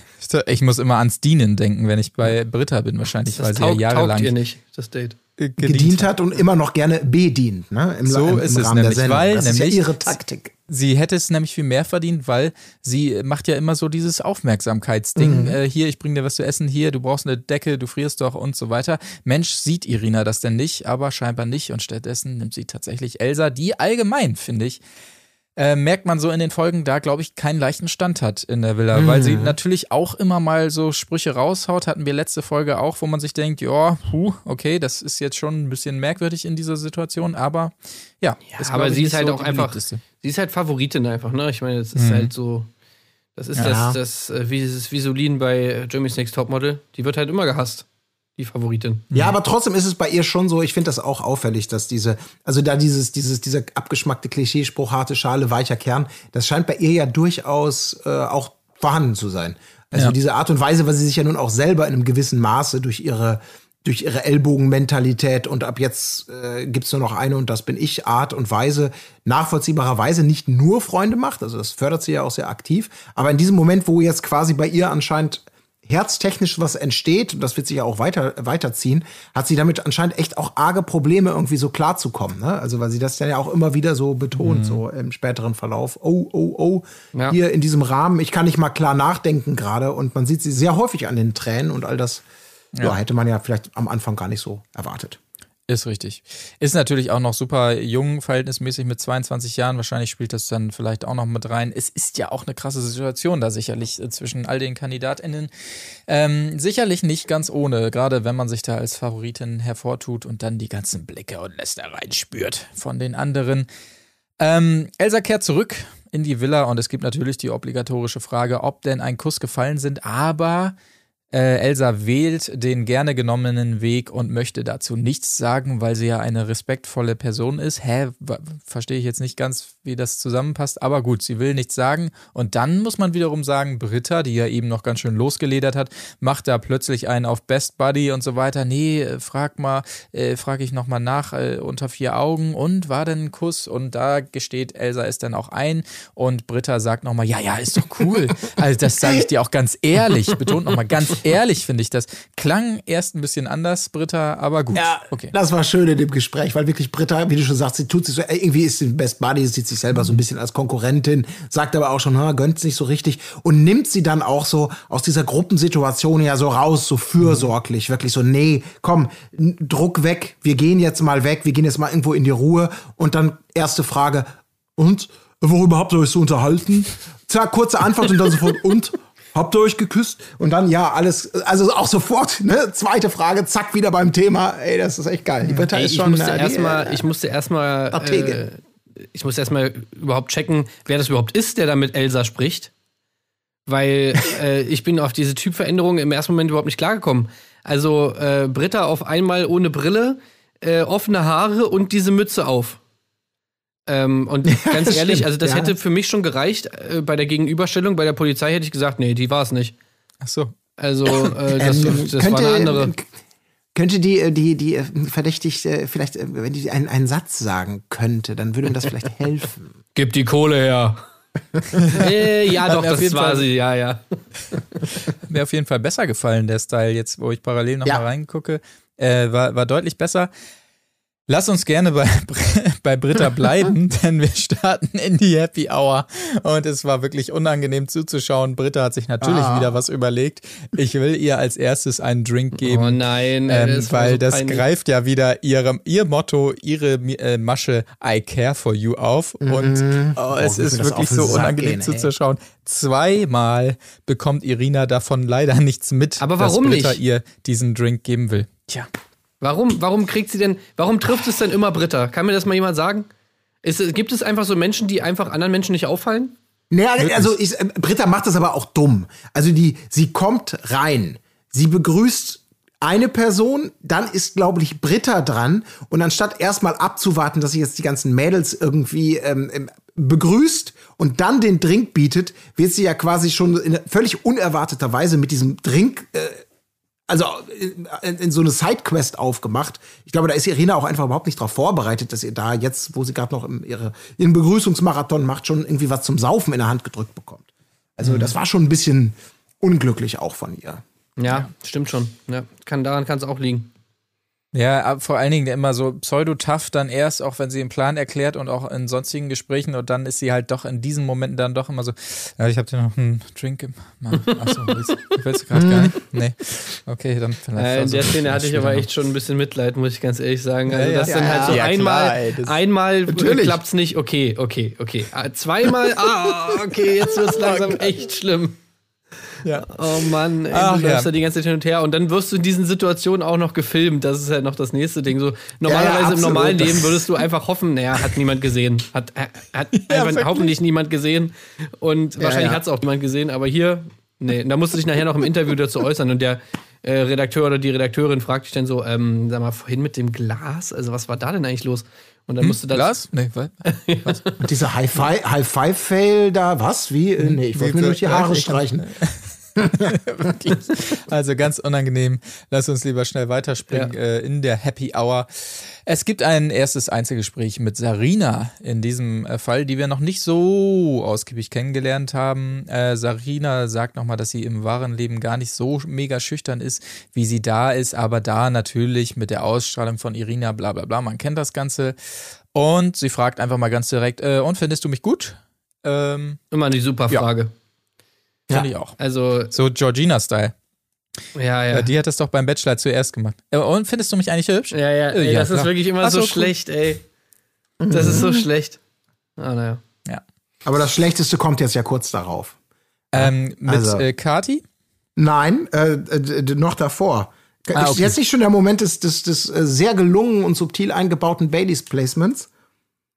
ich muss immer ans Dienen denken, wenn ich bei Britta bin, wahrscheinlich, Das weil sie ja jahrelang ihr nicht, das Date. äh, gedient hat und immer noch gerne bedient, ne? Im, So im, im ist es Rahmen nämlich, der Sendung. weil das ist ja nämlich- ihre Taktik. Sie hätte es nämlich viel mehr verdient, weil sie macht ja immer so dieses Aufmerksamkeitsding. Äh, hier, ich bring dir was zu essen, hier, du brauchst eine Decke, du frierst doch und so weiter. Mensch, sieht Irina das denn nicht, aber scheinbar nicht. Und stattdessen nimmt sie tatsächlich Elsa, die allgemein, finde ich, äh, merkt man so in den Folgen, da glaube ich keinen leichten Stand hat in der Villa, weil sie natürlich auch immer mal so Sprüche raushaut, hatten wir letzte Folge auch, wo man sich denkt, ja, puh, okay, das ist jetzt schon ein bisschen merkwürdig in dieser Situation, aber ja, ist, aber sie ist halt so auch einfach, sie ist halt Favoritin einfach, ne? Ich meine, das ist Mhm. halt so, das ist Ja. das, das, äh, wie dieses Visolin bei äh, Jeremy's Next Topmodel. Die wird halt immer gehasst, die Favoritin. Ja, aber trotzdem ist es bei ihr schon so, ich finde das auch auffällig, dass diese, also da dieses, dieses, dieser abgeschmackte Klischeespruch, harte Schale, weicher Kern, das scheint bei ihr ja durchaus äh, auch vorhanden zu sein. Also Ja. diese Art und Weise, weil sie sich ja nun auch selber in einem gewissen Maße durch ihre durch ihre Ellbogenmentalität und ab jetzt äh, gibt's nur noch eine und das bin ich, Art und Weise, nachvollziehbarerweise nicht nur Freunde macht, also das fördert sie ja auch sehr aktiv, aber in diesem Moment, wo jetzt quasi bei ihr anscheinend herztechnisch was entsteht, und das wird sich ja auch weiter, weiterziehen, hat sie damit anscheinend echt auch arge Probleme, irgendwie so klarzukommen. Ne? Also, weil sie das dann ja auch immer wieder so betont, so im späteren Verlauf. Oh, oh, oh, Ja. hier in diesem Rahmen, ich kann nicht mal klar nachdenken gerade. Und man sieht sie sehr häufig an den Tränen und all das, ja. hätte man ja vielleicht am Anfang gar nicht so erwartet. Ist richtig. Ist natürlich auch noch super jung, verhältnismäßig mit 22 Jahren. Wahrscheinlich spielt das dann vielleicht auch noch mit rein. Es ist ja auch eine krasse Situation da sicherlich äh, zwischen all den KandidatInnen. Ähm, sicherlich nicht ganz ohne, gerade wenn man sich da als Favoritin hervortut und dann die ganzen Blicke und Lästereien spürt von den anderen. Ähm, Elsa kehrt zurück in die Villa und es gibt natürlich die obligatorische Frage, ob denn ein Kuss gefallen sind, aber äh, Elsa wählt den gerne genommenen Weg und möchte dazu nichts sagen, weil sie ja eine respektvolle Person ist. Hä, verstehe ich jetzt nicht ganz, wie das zusammenpasst, aber gut, sie will nichts sagen. Und dann muss man wiederum sagen, Britta, die ja eben noch ganz schön losgeledert hat, macht da plötzlich einen auf Best Buddy und so weiter. Nee, äh, frag mal, äh, frag ich nochmal nach äh, unter vier Augen und war denn ein Kuss? Und da gesteht Elsa es dann auch ein und Britta sagt nochmal, ja, ja, ist doch cool. Also das sage ich dir auch ganz ehrlich, betont nochmal ganz ehrlich, finde ich das. Klang erst ein bisschen anders, Britta, aber gut. Ja, okay. das war schön in dem Gespräch, weil wirklich Britta, wie du schon sagst, sie tut sich so, irgendwie ist sie Best Buddy, sieht sich selber so ein bisschen als Konkurrentin, sagt aber auch schon, ha, gönnt sich so richtig und nimmt sie dann auch so aus dieser Gruppensituation ja so raus, so fürsorglich, wirklich so, nee, komm, Druck weg, wir gehen jetzt mal weg, wir gehen jetzt mal irgendwo in die Ruhe und dann erste Frage, und, worüber habt ihr euch so unterhalten? Zack, kurze Antwort und dann sofort, und? Habt ihr euch geküsst? Und dann, ja, alles, also auch sofort, ne? Zweite Frage, zack, wieder beim Thema. Ey, das ist echt geil. Die Britta Ey, ist ich, schon musste äh, die, erstmal, äh, ich musste erstmal, äh, ich musste erstmal überhaupt checken, wer das überhaupt ist, der da mit Elsa spricht. Weil äh, ich bin auf diese Typveränderung im ersten Moment überhaupt nicht klargekommen. Also äh, Britta auf einmal ohne Brille, äh, offene Haare und diese Mütze auf. Ähm, und ganz das ehrlich, stimmt, also das ja. hätte für mich schon gereicht. Äh, bei der Gegenüberstellung, bei der Polizei hätte ich gesagt, nee, die war es nicht. Ach so. Also äh, das, ähm, das war eine andere. Könnte die, äh, die, die äh, Verdächtigte vielleicht, äh, wenn die einen, einen Satz sagen könnte, dann würde mir das vielleicht helfen. Gib die Kohle her. äh, ja, doch, das war Fall- sie, ja, ja. Mir auf jeden Fall besser gefallen, der Style, jetzt wo ich parallel nochmal Ja. reingucke. Äh, war, war deutlich besser. Lass uns gerne bei, bei Britta bleiben, denn wir starten in die Happy Hour. Und es war wirklich unangenehm zuzuschauen. Britta hat sich natürlich Ah. wieder was überlegt. Ich will ihr als erstes einen Drink geben. Oh nein, Ähm, das weil so das peinlich. greift ja wieder ihrem, ihr Motto, ihre äh, Masche I care for you auf. Und oh, es Mhm. Oh, ist wirklich so unangenehm gehen, zuzuschauen. Zweimal bekommt Irina davon leider nichts mit, Aber warum dass Britta nicht? ihr diesen Drink geben will. Tja. Warum, warum kriegt sie denn, warum trifft es denn immer Britta? Kann mir das mal jemand sagen? Ist, gibt es einfach so Menschen, die einfach anderen Menschen nicht auffallen? Naja, also ich, äh, Britta macht das aber auch dumm. Also die, sie kommt rein. sie begrüßt eine Person, dann ist, glaube ich, Britta dran und anstatt erstmal abzuwarten, dass sich jetzt die ganzen Mädels irgendwie ähm, ähm, begrüßt und dann den Drink bietet, wird sie ja quasi schon in völlig unerwarteter Weise mit diesem Drink äh, also in, in so eine Sidequest aufgemacht. Ich glaube, da ist Irina auch einfach überhaupt nicht darauf vorbereitet, dass ihr da jetzt, wo sie gerade noch im, ihre, ihren Begrüßungsmarathon macht, schon irgendwie was zum Saufen in der Hand gedrückt bekommt. Also das war schon ein bisschen unglücklich auch von ihr. Ja, stimmt schon. Ja, kann, daran kann es auch liegen. Ja, vor allen Dingen immer so pseudo-tough dann erst, auch wenn sie den Plan erklärt und auch in sonstigen Gesprächen und dann ist sie halt doch in diesen Momenten dann doch immer so, ja, ich habe dir noch einen Drink gemacht. Achso, willst, willst du gerade gar nicht? Nee. Okay, dann vielleicht. Äh, in also, der Szene hatte ich aber echt schon ein bisschen Mitleid, muss ich ganz ehrlich sagen. Also Ja, das ja. dann halt so Ja, einmal, klar, einmal Natürlich. klappt's nicht, okay, okay, okay. Ah, Zweimal, ah, okay, jetzt wird's langsam echt schlimm. Ja. Oh Mann, ey, Ach, du läufst ja. da die ganze Zeit hin und her und dann wirst du in diesen Situationen auch noch gefilmt. Das ist halt noch das nächste Ding. So normalerweise im absolut. normalen Leben würdest du einfach hoffen, naja, hat niemand gesehen. Hat, äh, hat einfach hoffentlich niemand gesehen. Und wahrscheinlich ja. hat es auch niemand gesehen, aber hier, nee, da musst du dich nachher noch im Interview dazu äußern und der äh, Redakteur oder die Redakteurin fragt dich dann so, ähm, sag mal, vorhin mit dem Glas, also was war da denn eigentlich los? Und dann musst du das. Glas? Nee, was? Und dieser High-Five-Fail da, was? Wie? Äh, Nee, ich wollte mir nur die Haare streichen. Also ganz unangenehm. Lass uns lieber schnell weiterspringen Ja. äh, in der Happy Hour. Es gibt ein erstes Einzelgespräch mit Sarina in diesem äh, Fall, die wir noch nicht so ausgiebig kennengelernt haben. Äh, Sarina sagt nochmal, dass sie im wahren Leben gar nicht so mega schüchtern ist, wie sie da ist, aber da natürlich mit der Ausstrahlung von Irina, bla bla bla, man kennt das Ganze. Und sie fragt einfach mal ganz direkt, äh, und findest du mich gut? Ähm, Immer die super Ja. Finde ich auch. Also, So Georgina-Style. ja, ja. Ja, die hat das doch beim Bachelor zuerst gemacht. Äh, Und findest du mich eigentlich hübsch? Ja, ja, ey, Ja, das ist klar. wirklich immer Ach so, so, cool. schlecht, ey. Das ist so schlecht. Ah, naja. Ja. Aber das Schlechteste kommt jetzt ja kurz darauf. Ähm, mit Also- äh, Kati? Nein, äh, äh, noch davor. Ah, Ist okay. jetzt nicht schon der Moment des, des, des äh, sehr gelungen und subtil eingebauten Baileys-Placements?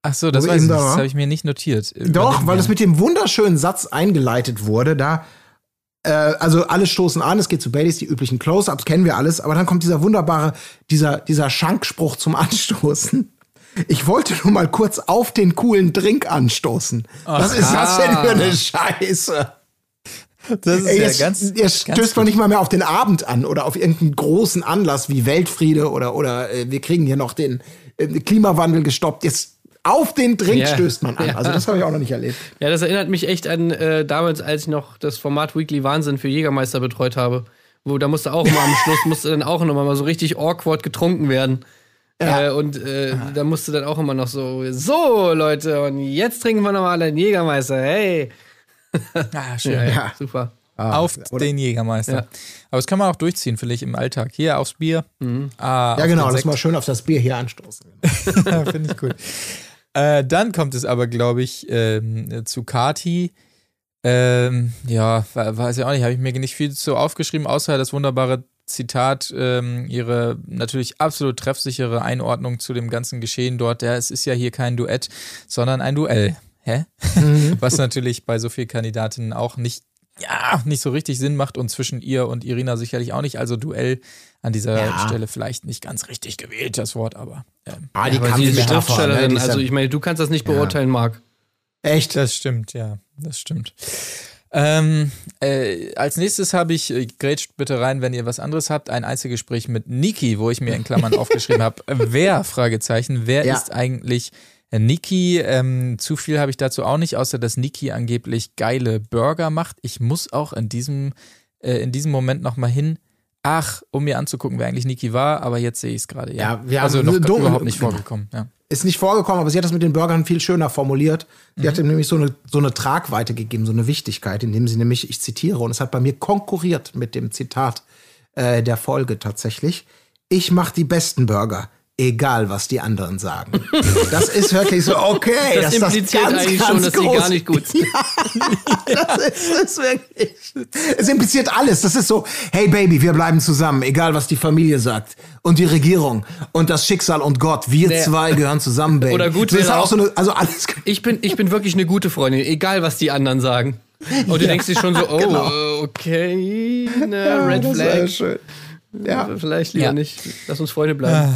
Ach so, das weiß ich da Das habe ich mir nicht notiert. Doch, weil es mit dem wunderschönen Satz eingeleitet wurde, da äh, also alle stoßen an, es geht zu Baileys, die üblichen Close-Ups kennen wir alles, aber dann kommt dieser wunderbare, dieser, dieser Schankspruch zum Anstoßen. Ich wollte nur mal kurz auf den coolen Drink anstoßen. Was ist das denn für eine Scheiße? Das ist Ey, ja jetzt, ganz. ganz stößt man nicht mal mehr auf den Abend an oder auf irgendeinen großen Anlass wie Weltfriede oder, oder äh, wir kriegen hier noch den äh, Klimawandel gestoppt. Jetzt auf den Drink Ja. stößt man an. Ja. Also das habe ich auch noch nicht erlebt. Ja, das erinnert mich echt an äh, damals, als ich noch das Format Weekly Wahnsinn für Jägermeister betreut habe. Wo da musste auch immer am Schluss, musste dann auch nochmal mal so richtig awkward getrunken werden. Äh, und äh, da musste dann auch immer noch so, so Leute, und jetzt trinken wir nochmal einen Jägermeister, hey. Ah, schön. Ja, ja, Ja. super. Auf den Jägermeister. Ja. Aber das kann man auch durchziehen, finde ich, im Alltag. Hier aufs Bier. Ah, Ja, auf genau, lass mal schön auf das Bier hier anstoßen. Ja, Finde ich cool. Äh, dann kommt es aber, glaube ich, ähm, zu Kati. Ähm, ja, we- weiß ich auch nicht, habe ich mir nicht viel zu aufgeschrieben, außer das wunderbare Zitat, ähm, ihre natürlich absolut treffsichere Einordnung zu dem ganzen Geschehen dort. Ja, es ist ja hier kein Duett, sondern ein Duell. Hä? Was natürlich bei so vielen Kandidatinnen auch nicht, ja, nicht so richtig Sinn macht und zwischen ihr und Irina sicherlich auch nicht. Also Duell an dieser Ja. Stelle vielleicht nicht ganz richtig gewählt, das Wort, aber ähm, Ah, die ist Kampfmetapher, ne? Schriftstellerin, Die ist also ja- ich meine, du kannst das nicht beurteilen, Marc. Echt? Das stimmt, ja, das stimmt. Ähm, äh, als nächstes habe ich, äh, grätscht bitte rein, wenn ihr was anderes habt, ein Einzelgespräch mit Niki, wo ich mir in Klammern aufgeschrieben habe, wer, Fragezeichen, wer Ja. ist eigentlich Niki? Ähm, zu viel habe ich dazu auch nicht, außer dass Niki angeblich geile Burger macht. Ich muss auch in diesem, äh, in diesem Moment nochmal hin, ach, um mir anzugucken, wer eigentlich Niki war, aber jetzt sehe ich es gerade, ja. Ja, wir also haben noch dumme- überhaupt nicht vorgekommen, ja. Ist nicht vorgekommen, aber sie hat das mit den Burgern viel schöner formuliert. Sie hat ihm nämlich so eine, so eine Tragweite gegeben, so eine Wichtigkeit, indem sie nämlich, ich zitiere, und es hat bei mir konkurriert mit dem Zitat äh, der Folge tatsächlich. Ich mache die besten Burger, egal was die anderen sagen. Das ist wirklich so, okay. Das ist impliziert eigentlich schon, dass sie gar nicht gut sind. Ja, das ist, ist wirklich. Es impliziert alles. Das ist so, hey Baby, wir bleiben zusammen, egal was die Familie sagt. Und die Regierung und das Schicksal und Gott. Wir Nee. zwei gehören zusammen, Baby. Oder gut das ist auch so eine, also alles. Ich bin, ich bin wirklich eine gute Freundin, egal was die anderen sagen. Und du denkst dir schon so, oh, Genau. äh, okay, ne, Red das war Flag. Ja. Vielleicht lieber Ja. nicht. Lass uns Freunde bleiben.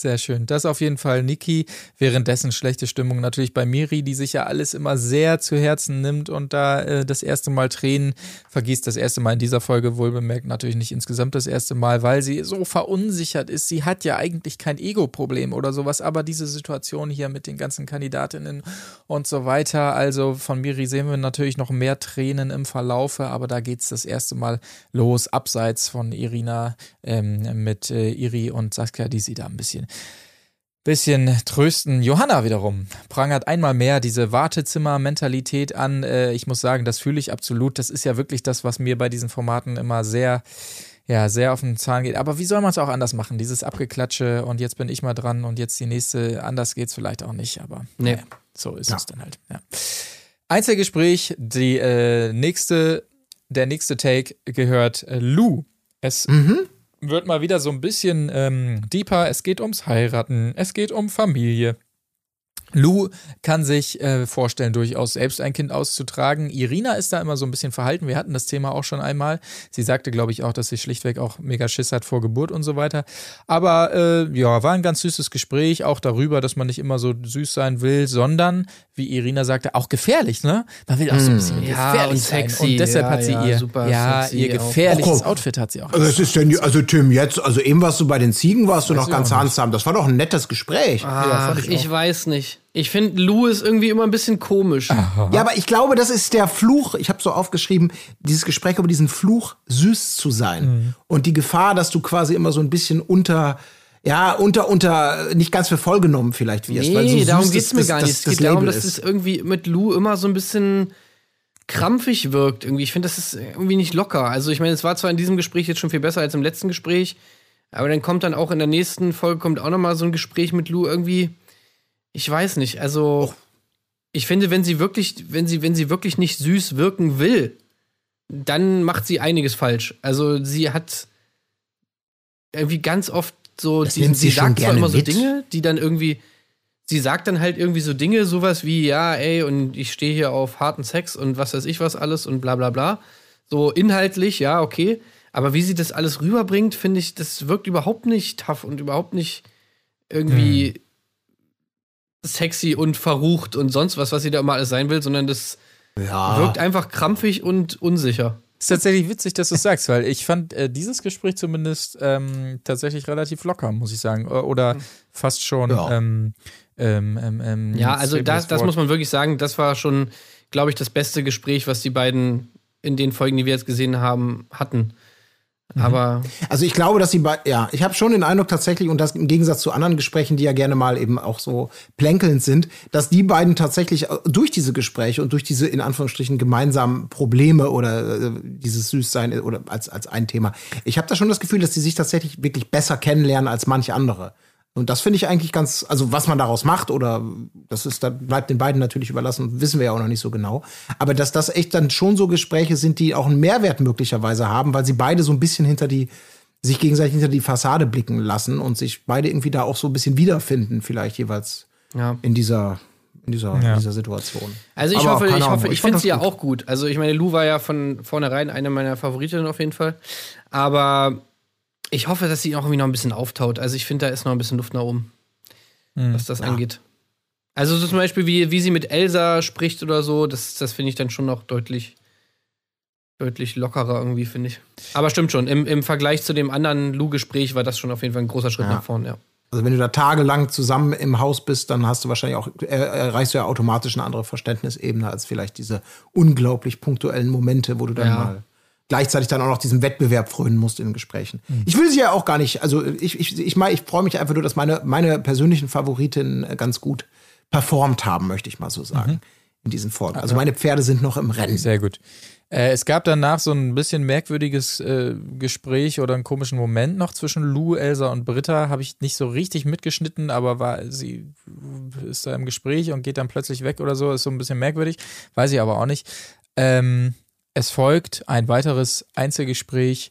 Sehr schön. Das auf jeden Fall Niki. Währenddessen schlechte Stimmung natürlich bei Miri, die sich ja alles immer sehr zu Herzen nimmt und da äh, das erste Mal Tränen vergießt. Das erste Mal in dieser Folge wohlbemerkt natürlich nicht insgesamt das erste Mal, weil sie so verunsichert ist. Sie hat ja eigentlich kein Ego-Problem oder sowas, aber diese Situation hier mit den ganzen Kandidatinnen und so weiter. Also von Miri sehen wir natürlich noch mehr Tränen im Verlaufe, aber da geht's das erste Mal los, abseits von Irina ähm, mit äh, Iri und Saskia, die sie da ein bisschen bisschen trösten. Johanna wiederum prangert einmal mehr diese Wartezimmer-Mentalität an. Äh, ich muss sagen, das fühle ich absolut. Das ist ja wirklich das, was mir bei diesen Formaten immer sehr, ja, sehr auf den Zahn geht. Aber wie soll man es auch anders machen? Dieses Abgeklatsche und jetzt bin ich mal dran und jetzt die nächste. Anders geht's vielleicht auch nicht, aber Nee. naja, so ist es dann halt. Ja. Einzelgespräch, die äh, nächste, der nächste Take gehört äh, Lou. Es wird mal wieder so ein bisschen ähm, deeper. Es geht ums Heiraten, es geht um Familie. Lou kann sich äh, vorstellen, durchaus selbst ein Kind auszutragen. Irina ist da immer so ein bisschen verhalten. Wir hatten das Thema auch schon einmal. Sie sagte, glaube ich, auch, dass sie schlichtweg auch mega Schiss hat vor Geburt und so weiter. Aber äh, ja, war ein ganz süßes Gespräch, auch darüber, dass man nicht immer so süß sein will, sondern, wie Irina sagte, auch gefährlich, ne? Man will auch so ein bisschen Ja, gefährlich und sein. sexy. Und deshalb Ja, hat sie ja, ihr, super ja, sexy ihr auch. gefährliches komm. Outfit hat sie auch. Was ist denn, also Tim, jetzt, also eben warst du bei den Ziegen, warst du noch ganz handsam. Das war doch ein nettes Gespräch. Ach, ich ich, weiß nicht. Ich finde, Lou ist irgendwie immer ein bisschen komisch. Ja, aber ich glaube, das ist der Fluch. Ich habe so aufgeschrieben, dieses Gespräch über diesen Fluch, süß zu sein. Und die Gefahr, dass du quasi immer so ein bisschen unter, ja, unter, unter, nicht ganz für voll genommen vielleicht wirst. Nee, weil so darum das- geht's mir das- gar das- nicht. Es das geht darum, Label dass ist. es irgendwie mit Lou immer so ein bisschen krampfig wirkt. Irgendwie. Ich finde, das ist irgendwie nicht locker. Also, ich meine, es war zwar in diesem Gespräch jetzt schon viel besser als im letzten Gespräch, aber dann kommt dann auch in der nächsten Folge kommt auch noch mal so ein Gespräch mit Lou irgendwie. Ich weiß nicht. Also, ich finde, wenn sie wirklich, wenn sie, wenn sie wirklich nicht süß wirken will, dann macht sie einiges falsch. Also, sie hat irgendwie ganz oft so, Das die, sie sie sagt zwar immer so mit. Dinge, die dann irgendwie, sie sagt dann halt irgendwie so Dinge, sowas wie, ja, ey, und ich stehe hier auf harten Sex und was weiß ich was alles und bla bla bla. So inhaltlich, ja, okay. Aber wie sie das alles rüberbringt, finde ich, das wirkt überhaupt nicht tough und überhaupt nicht irgendwie Hm. Sexy und verrucht und sonst was, was sie da immer alles sein will, sondern das Ja. wirkt einfach krampfig und unsicher. Ist tatsächlich witzig, dass du es sagst, weil ich fand äh, dieses Gespräch zumindest ähm, tatsächlich relativ locker, muss ich sagen. Oder fast schon. Ja. Ähm, ähm, ähm, ähm, Ja, also das, das muss man wirklich sagen, das war schon, glaube ich, das beste Gespräch, was die beiden in den Folgen, die wir jetzt gesehen haben, hatten. Aber Also ich glaube, dass sie bei, ja, ich habe schon den Eindruck tatsächlich, und das im Gegensatz zu anderen Gesprächen, die ja gerne mal eben auch so plänkelnd sind, dass die beiden tatsächlich äh, durch diese Gespräche und durch diese in Anführungsstrichen gemeinsamen Probleme oder äh, dieses Süßsein oder als, als ein Thema, ich habe da schon das Gefühl, dass die sich tatsächlich wirklich besser kennenlernen als manche andere. Und das finde ich eigentlich ganz, also was man daraus macht oder das ist, da bleibt den beiden natürlich überlassen, wissen wir ja auch noch nicht so genau. Aber dass das echt dann schon so Gespräche sind, die auch einen Mehrwert möglicherweise haben, weil sie beide so ein bisschen hinter die, sich gegenseitig hinter die Fassade blicken lassen und sich beide irgendwie da auch so ein bisschen wiederfinden, vielleicht jeweils ja. in dieser, in dieser, Ja. in dieser Situation. Also ich Aber hoffe, ich hoffe, ich fand finde sie ja gut. auch gut. Also ich meine, Lou war ja von vornherein eine meiner Favoritinnen auf jeden Fall. Aber ich hoffe, dass sie auch irgendwie noch ein bisschen auftaut. Also ich finde, da ist noch ein bisschen Luft nach oben, Hm. was das angeht. Also so zum Beispiel, wie, wie sie mit Elsa spricht oder so, das, das finde ich dann schon noch deutlich, deutlich lockerer irgendwie, finde ich. Aber stimmt schon, im, im Vergleich zu dem anderen Lou-Gespräch war das schon auf jeden Fall ein großer Schritt Ja. nach vorne, ja. Also wenn du da tagelang zusammen im Haus bist, dann hast du wahrscheinlich auch, äh, erreichst du ja automatisch eine andere Verständnisebene als vielleicht diese unglaublich punktuellen Momente, wo du dann Ja. mal gleichzeitig dann auch noch diesem Wettbewerb frönen musst in Gesprächen. Ich will sie ja auch gar nicht, also ich, ich, ich, ich freue mich einfach nur, dass meine, meine persönlichen Favoritinnen ganz gut performt haben, möchte ich mal so sagen, in diesen Folgen. Also meine Pferde sind noch im Rennen. Sehr gut. Äh, es gab danach so ein bisschen merkwürdiges äh, Gespräch oder einen komischen Moment noch zwischen Lou, Elsa und Britta. Habe ich nicht so richtig mitgeschnitten, aber war sie ist da im Gespräch und geht dann plötzlich weg oder so. Ist so ein bisschen merkwürdig. Weiß ich aber auch nicht. Ähm, es folgt ein weiteres Einzelgespräch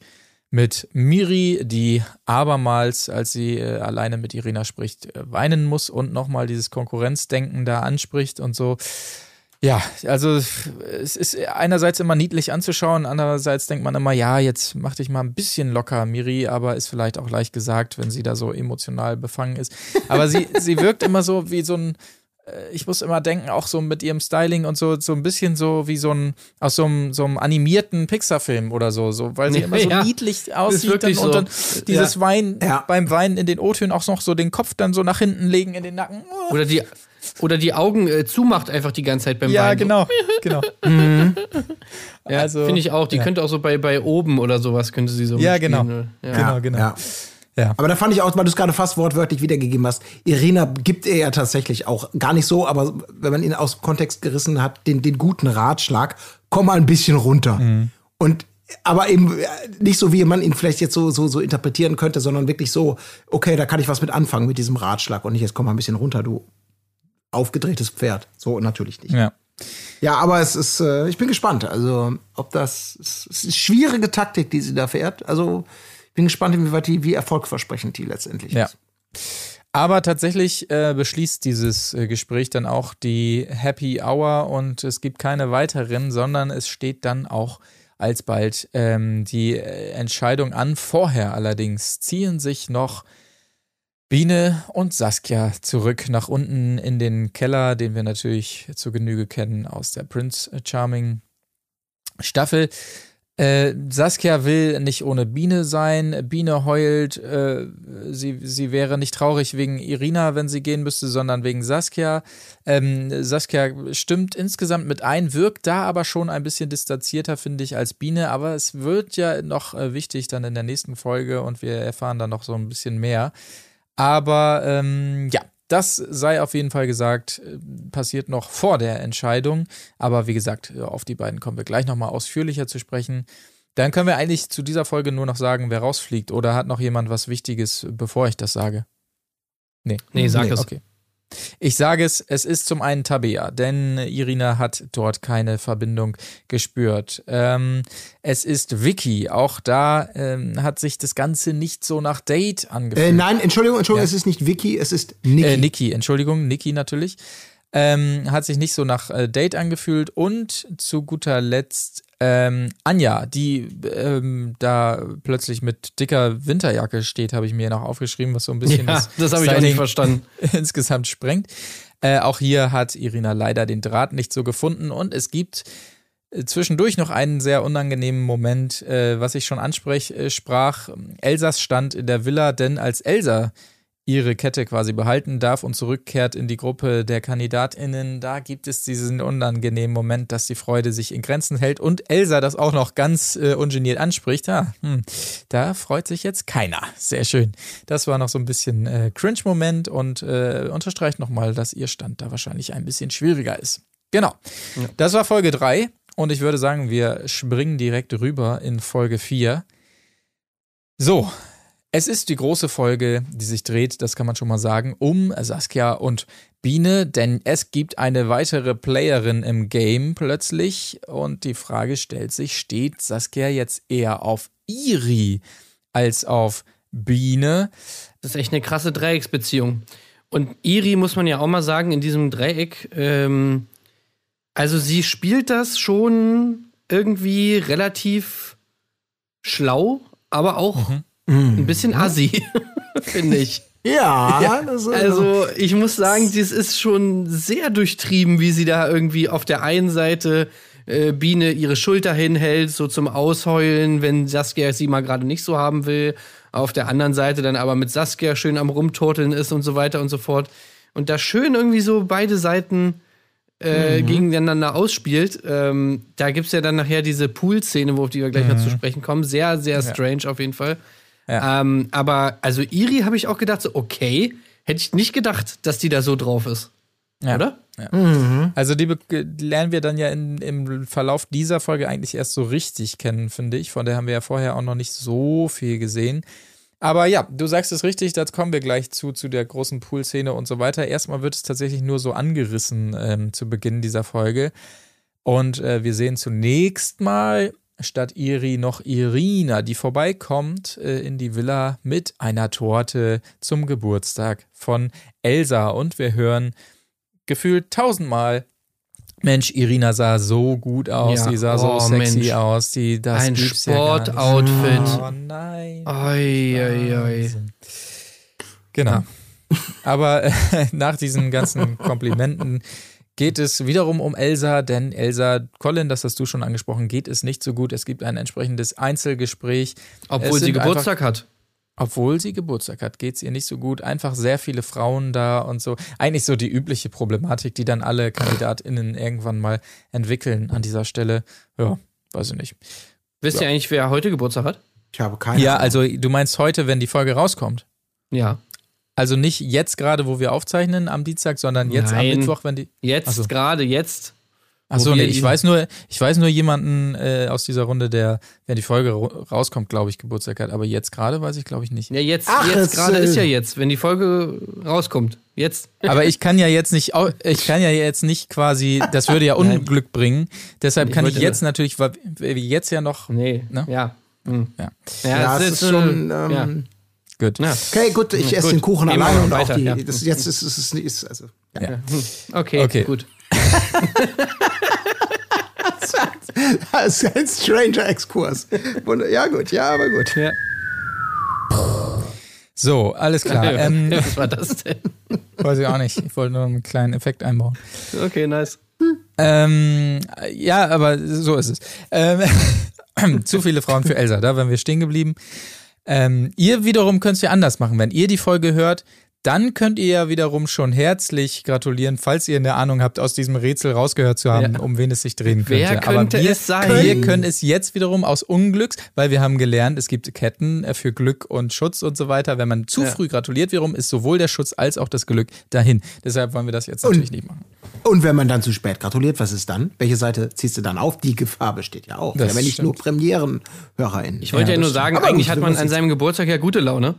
mit Miri, die abermals, als sie äh, alleine mit Irina spricht, äh, weinen muss und nochmal dieses Konkurrenzdenken da anspricht und so. Ja, also es ist einerseits immer niedlich anzuschauen, andererseits denkt man immer, ja, jetzt mach dich mal ein bisschen locker, Miri, aber ist vielleicht auch leicht gesagt, wenn sie da so emotional befangen ist. Aber sie, sie wirkt immer so wie so ein, ich muss immer denken, auch so mit ihrem Styling und so, so ein bisschen so wie so ein, aus so einem, so einem animierten Pixar-Film oder so, so, weil sie Ja, immer so ja. niedlich aussieht dann, wirklich und so. dann dieses Ja. Weinen, Ja. beim Weinen in den O-Tönen auch noch so den Kopf dann so nach hinten legen in den Nacken. Oder die, oder die Augen äh, zumacht einfach die ganze Zeit beim Ja, Weinen. genau, genau. Ja, Also, finde ich auch. Die ja. könnte auch so bei, bei oben oder sowas könnte sie so Ja, genau. Ja. Genau, genau. Ja. Aber da fand ich auch, weil du es gerade fast wortwörtlich wiedergegeben hast, Irina gibt er ja tatsächlich auch gar nicht so, aber wenn man ihn aus dem Kontext gerissen hat, den, den guten Ratschlag, komm mal ein bisschen runter. Mhm. Und aber eben äh, nicht so, wie man ihn vielleicht jetzt so, so, so interpretieren könnte, sondern wirklich so, okay, da kann ich was mit anfangen mit diesem Ratschlag und nicht, jetzt komm mal ein bisschen runter, du aufgedrehtes Pferd. So natürlich nicht. Ja. Ja, aber es ist, äh, ich bin gespannt. Also, ob das, es ist eine schwierige Taktik, die sie da fährt. Also, bin gespannt, inwieweit die, wie erfolgversprechend die letztendlich Ja. ist. Aber tatsächlich äh, beschließt dieses äh, Gespräch dann auch die Happy Hour und es gibt keine weiteren, sondern es steht dann auch alsbald ähm, die äh, Entscheidung an. Vorher allerdings ziehen sich noch Biene und Saskia zurück nach unten in den Keller, den wir natürlich zur Genüge kennen aus der Prince Charming Staffel. Äh, Saskia will nicht ohne Biene sein. Biene heult, äh, sie, sie wäre nicht traurig wegen Irina, wenn sie gehen müsste, sondern wegen Saskia. Ähm, Saskia stimmt insgesamt mit ein, wirkt da aber schon ein bisschen distanzierter, finde ich, als Biene. Aber es wird ja noch äh, wichtig dann in der nächsten Folge und wir erfahren dann noch so ein bisschen mehr. Aber ähm, ja, das sei auf jeden Fall gesagt, äh, passiert noch vor der Entscheidung. Aber wie gesagt, äh, auf die beiden kommen wir gleich nochmal ausführlicher zu sprechen. Dann können wir eigentlich zu dieser Folge nur noch sagen, wer rausfliegt. Oder hat noch jemand was Wichtiges, bevor ich das sage? Nee. Nee, sag es. Okay. Ich sage es, es ist zum einen Tabea, denn Irina hat dort keine Verbindung gespürt. Ähm, es ist Vicky, auch da ähm, hat sich das Ganze nicht so nach Date angefühlt. Äh, nein, Entschuldigung, Entschuldigung, Ja. es ist nicht Vicky, es ist Niki. Äh, Niki, Entschuldigung, Niki natürlich. Ähm, hat sich nicht so nach äh, Date angefühlt. Und zu guter Letzt ähm, Anja, die ähm, da plötzlich mit dicker Winterjacke steht, habe ich mir noch aufgeschrieben, was so ein bisschen Ja, das habe ich auch nicht verstanden. insgesamt sprengt. Äh, auch hier hat Irina leider den Draht nicht so gefunden und es gibt äh, zwischendurch noch einen sehr unangenehmen Moment, äh, was ich schon ansprech, äh, sprach. Elsas stand in der Villa, denn als Elsa ihre Kette quasi behalten darf und zurückkehrt in die Gruppe der KandidatInnen, da gibt es diesen unangenehmen Moment, dass die Freude sich in Grenzen hält und Elsa das auch noch ganz äh, ungeniert anspricht. Ja, hm, da freut sich jetzt keiner. Sehr schön. Das war noch so ein bisschen äh, Cringe-Moment und äh, unterstreicht nochmal, dass ihr Stand da wahrscheinlich ein bisschen schwieriger ist. Genau. Das war Folge 3 und ich würde sagen, wir springen direkt rüber in Folge 4. So, es ist die große Folge, die sich dreht, das kann man schon mal sagen, um Saskia und Biene, denn es gibt eine weitere Playerin im Game plötzlich und die Frage stellt sich, steht Saskia jetzt eher auf Iri als auf Biene? Das ist echt eine krasse Dreiecksbeziehung. Und Iri muss man ja auch mal sagen, in diesem Dreieck, ähm, also sie spielt das schon irgendwie relativ schlau, aber auch ein bisschen assi, finde ich. Ja, ist Also ich muss sagen, das ist schon sehr durchtrieben, wie sie da irgendwie auf der einen Seite äh, Biene ihre Schulter hinhält, so zum Ausheulen, wenn Saskia sie mal gerade nicht so haben will. Auf der anderen Seite dann aber mit Saskia schön am Rumturteln ist und so weiter und so fort. Und da schön irgendwie so beide Seiten äh, gegeneinander ausspielt. Ähm, da gibt's ja dann nachher diese Pool-Szene, wo auf die wir gleich noch zu sprechen kommen. Sehr, sehr strange auf jeden Fall. Ja. Ähm, aber also Iri habe ich auch gedacht, so okay, hätte ich nicht gedacht, dass die da so drauf ist. Ja. Oder? Also die lernen wir dann ja in, im Verlauf dieser Folge eigentlich erst so richtig kennen, finde ich. Von der haben wir ja vorher auch noch nicht so viel gesehen. Aber ja, du sagst es richtig, da kommen wir gleich zu, zu der großen Pool-Szene und so weiter. Erstmal wird es tatsächlich nur so angerissen ähm, zu Beginn dieser Folge. Und äh, wir sehen zunächst mal statt Iri noch Irina, die vorbeikommt äh, in die Villa mit einer Torte zum Geburtstag von Elsa. Und wir hören gefühlt tausendmal Mensch, Irina sah so gut aus, Ja, die sah so oh, sexy Mensch. aus, die das Ein gibt's ja. Sportoutfit. Oh nein. Oi, oi, oi. Genau. Aber äh, nach diesen ganzen Komplimenten geht es wiederum um Elsa, denn Elsa, Colin, das hast du schon angesprochen, geht es nicht so gut. Es gibt ein entsprechendes Einzelgespräch. Obwohl sie Geburtstag hat. Obwohl sie Geburtstag hat, geht es ihr nicht so gut. Einfach sehr viele Frauen da und so. Eigentlich so die übliche Problematik, die dann alle KandidatInnen irgendwann mal entwickeln an dieser Stelle. Ja, weiß ich nicht. Wisst ihr eigentlich, wer heute Geburtstag hat? Ich habe keine Ja, Ahnung. also du meinst heute, wenn die Folge rauskommt. Ja. Also nicht jetzt gerade, wo wir aufzeichnen am Dienstag, sondern jetzt Nein. am Mittwoch, wenn die. Jetzt, so. gerade jetzt. Achso, nee, ich weiß nur, ich weiß nur jemanden äh, aus dieser Runde, der, wenn die Folge rauskommt, glaube ich, Geburtstag hat. Aber jetzt gerade weiß ich, glaube ich, nicht. Ja, jetzt, Ach, jetzt gerade äh, ist ja jetzt, wenn die Folge rauskommt. Jetzt. Aber ich kann ja jetzt nicht, ich kann ja jetzt nicht quasi, das würde ja Unglück bringen. Deshalb Ich kann ich jetzt natürlich, weil wir jetzt ja noch. Nee. Ne? Ja. Hm. Ja. ja, es ist äh, schon. ja. Gut. Ja. Okay, gut, ich esse Gut. den Kuchen Gehen alleine und auch weiter, die. ja. Das, jetzt ist es ist, ist, also. Ja. Ja. Okay, Okay. gut. Das ist ein stranger Exkurs. Ja, gut, ja, aber gut. Ja. So, alles klar. Ähm, Was war das denn? weiß ich auch nicht. Ich wollte nur einen kleinen Effekt einbauen. Okay, nice. Ähm, ja, aber so ist es. Ähm, zu viele Frauen für Elsa, da wären wir stehen geblieben. Ähm, ihr wiederum könnt es ja anders machen. Wenn ihr die Folge hört, dann könnt ihr ja wiederum schon herzlich gratulieren, falls ihr eine Ahnung habt, aus diesem Rätsel rausgehört zu haben, Ja. um wen es sich drehen könnte. Wer könnte Aber wir, es sein? Wir können es jetzt wiederum aus Unglücks, weil wir haben gelernt, es gibt Ketten äh, für Glück und Schutz und so weiter. Wenn man zu Ja. früh gratuliert wiederum, ist sowohl der Schutz als auch das Glück dahin. Deshalb wollen wir das jetzt natürlich nicht machen. Und wenn man dann zu spät gratuliert, was ist dann? Welche Seite ziehst du dann auf? Die Gefahr besteht ja auch. Das ja, wenn stimmt. nur PremierenhörerInnen. Ich wollte ja, das nur sagen, Aber eigentlich gut, hat man an seinem Geburtstag ja gute Laune.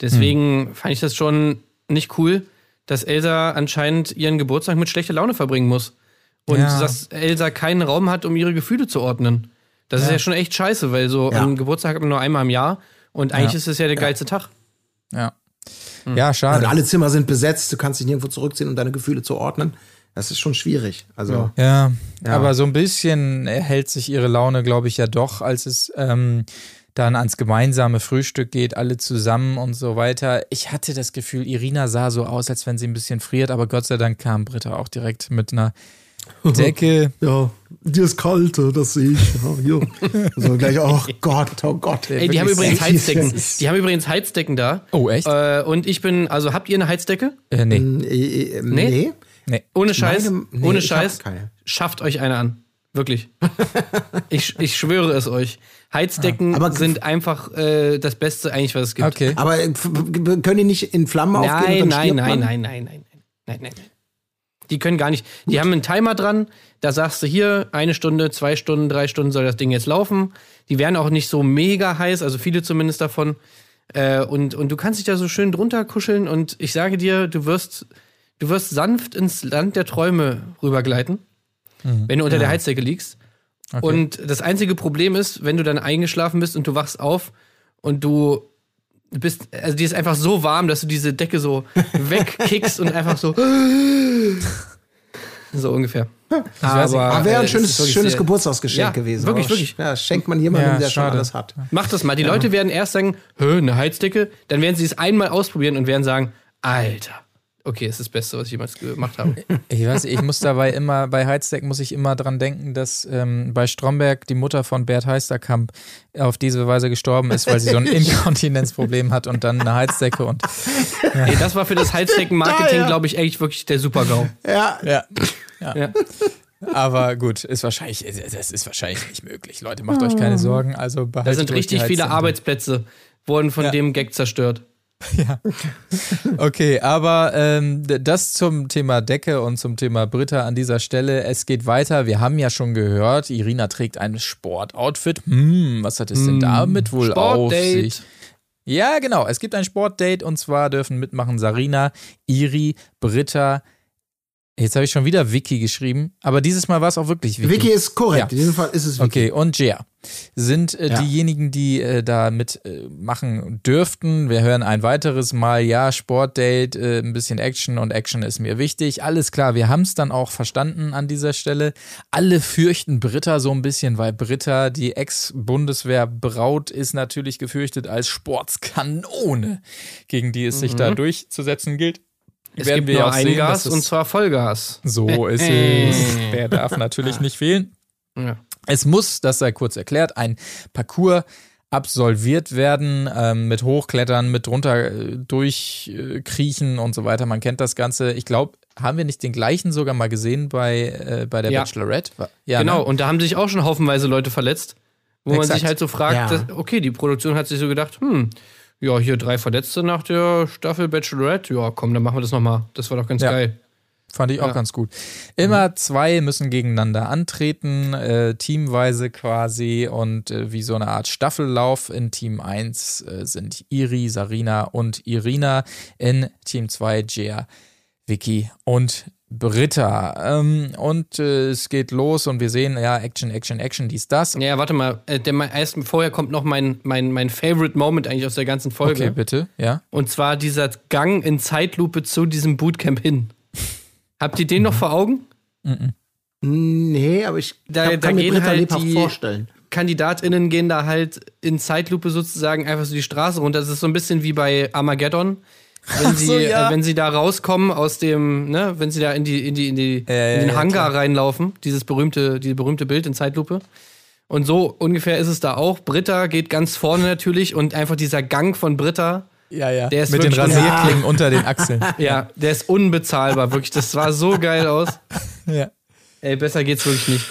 Deswegen fand ich das schon nicht cool, dass Elsa anscheinend ihren Geburtstag mit schlechter Laune verbringen muss. Und Ja. dass Elsa keinen Raum hat, um ihre Gefühle zu ordnen. Das ist ja schon echt scheiße, weil so Ja. einen Geburtstag hat man nur einmal im Jahr und eigentlich Ja. ist es ja der geilste Tag. Ja. Hm. Ja, Und schade. alle Zimmer sind besetzt, du kannst dich nirgendwo zurückziehen, um deine Gefühle zu ordnen. Das ist schon schwierig. Also, Ja, Ja. aber so ein bisschen erhält sich ihre Laune, glaube ich, ja doch, als es ähm, dann ans gemeinsame Frühstück geht, alle zusammen und so weiter. Ich hatte das Gefühl, Irina sah so aus, als wenn sie ein bisschen friert, aber Gott sei Dank kam Britta auch direkt mit einer Decke. ja, dir ist kalt, das sehe ich. Ja, hier. so gleich, oh Gott, oh Gott. Ey, die haben übrigens Heizdecken. Die haben übrigens Heizdecken da. Oh, echt? Äh, und ich bin, also habt ihr eine Heizdecke? Äh, nee, Äh, äh, Nee? nee. nee. Ohne Scheiß, Meine- nee, ohne Scheiß, schafft euch eine an. Wirklich. ich, ich schwöre es euch. Heizdecken Aber- sind einfach äh, das Beste eigentlich, was es gibt. Okay. Aber äh, können die nicht in Flammen aufgehen? Nein, dann nein, nein, nein, nein, nein, nein, nein, nein. Die können gar nicht. Die haben einen Timer dran. Da sagst du hier eine Stunde, zwei Stunden, drei Stunden soll das Ding jetzt laufen. Die werden auch nicht so mega heiß, also viele zumindest davon. Äh, und, und du kannst dich da so schön drunter kuscheln und ich sage dir, du wirst, du wirst sanft ins Land der Träume rübergleiten, wenn du unter der Heizdecke liegst. Okay. Und das einzige Problem ist, wenn du dann eingeschlafen bist und du wachst auf und du bist, also die ist einfach so warm, dass du diese Decke so wegkickst und einfach so. So ungefähr. weiß nicht. Ah, wäre äh, ein es schönes, schönes Geburtstagsgeschenk Ja, gewesen. wirklich, Aber wirklich. Ja, schenkt man jemandem, Ja, der schon schade. alles hat. Mach das mal. Die Leute werden erst sagen, Hö, eine Heizdecke. Dann werden sie es einmal ausprobieren und werden sagen, Alter, okay, ist das Beste, was ich jemals gemacht habe. Ich weiß, ich muss dabei immer, bei Heizdeck muss ich immer dran denken, dass ähm, bei Stromberg die Mutter von Bert Heisterkamp auf diese Weise gestorben ist, weil sie so ein Inkontinenzproblem hat und dann eine Heizdecke und Ey, das war für das Heizdecken-Marketing, glaube ich, echt wirklich der Super-GAU. Ja, ja. ja. Ja. Aber gut, ist wahrscheinlich, das ist wahrscheinlich nicht möglich. Leute, macht euch keine Sorgen. Also Da sind richtig viele. Arbeitsplätze, wurden von Ja. dem Gag zerstört. Okay, aber ähm, das zum Thema Decke und zum Thema Britta an dieser Stelle. Es geht weiter. Wir haben ja schon gehört, Irina trägt ein Sportoutfit. Hm, was hat es denn damit wohl auf sich? Ja, genau. Es gibt ein Sportdate und zwar dürfen mitmachen Sarina, Iri, Britta. Jetzt habe ich schon wieder Vicky geschrieben, aber dieses Mal war es auch wirklich Vicky. Vicky ist korrekt. Ja. In diesem Fall ist es Vicky. Okay, und Jia. Sind äh, Ja. diejenigen, die äh, da mitmachen dürften. Wir hören ein weiteres Mal, ja, Sportdate, äh, ein bisschen Action und Action ist mir wichtig. Alles klar, wir haben es dann auch verstanden an dieser Stelle. Alle fürchten Britta so ein bisschen, weil Britta, die Ex-Bundeswehr-Braut, ist natürlich gefürchtet als Sportskanone, gegen die es sich da durchzusetzen gilt. Es Werden gibt wir nur ein sehen, Gas und zwar Vollgas. So ist es. Der darf natürlich nicht fehlen. Ja. Es muss, das sei kurz erklärt, ein Parcours absolviert werden ähm, mit Hochklettern, mit drunter äh, durchkriechen und so weiter. Man kennt das Ganze. Ich glaube, haben wir nicht den gleichen sogar mal gesehen bei, äh, bei der Ja. Bachelorette? Ja, genau, Ne? und da haben sich auch schon haufenweise Leute verletzt. Wo man Exakt. sich halt so fragt, Ja. dass, okay, die Produktion hat sich so gedacht, hm, ja, hier drei Verletzte nach der Staffel Bachelorette, ja, komm, dann machen wir das nochmal. Das war doch ganz Ja. geil. Fand ich auch Ja. ganz gut. Immer zwei müssen gegeneinander antreten, äh, teamweise quasi und äh, wie so eine Art Staffellauf. In Team 1 äh, sind Iri, Sarina und Irina. In Team 2 Jia, Vicky und Britta. Ähm, und äh, es geht los und wir sehen, ja, Action, Action, Action, dies, das. Ja, warte mal, äh, der, mein, erst vorher kommt noch mein, mein, mein Favorite Moment eigentlich aus der ganzen Folge. Okay, bitte, ja. Und zwar dieser Gang in Zeitlupe zu diesem Bootcamp hin. Habt ihr den noch vor Augen? Nee, aber ich Da- kann, da kann mir gehen Britta halt lebhaft die- vorstellen. KandidatInnen gehen da halt in Zeitlupe sozusagen einfach so die Straße runter. Das ist so ein bisschen wie bei Armageddon. Wenn sie, so, ja. äh, wenn sie da rauskommen aus dem, ne, wenn sie da in die, in die, in die, ja, in den ja, Hangar reinlaufen, dieses berühmte, dieses berühmte Bild in Zeitlupe. Und so ungefähr ist es da auch. Britta geht ganz vorne natürlich und einfach dieser Gang von Britta, Ja, ja. Der ist Mit den Rasierklingen unter den Achseln. ja, der ist unbezahlbar, wirklich. Das sah so geil aus. ja. Ey, besser geht's wirklich nicht.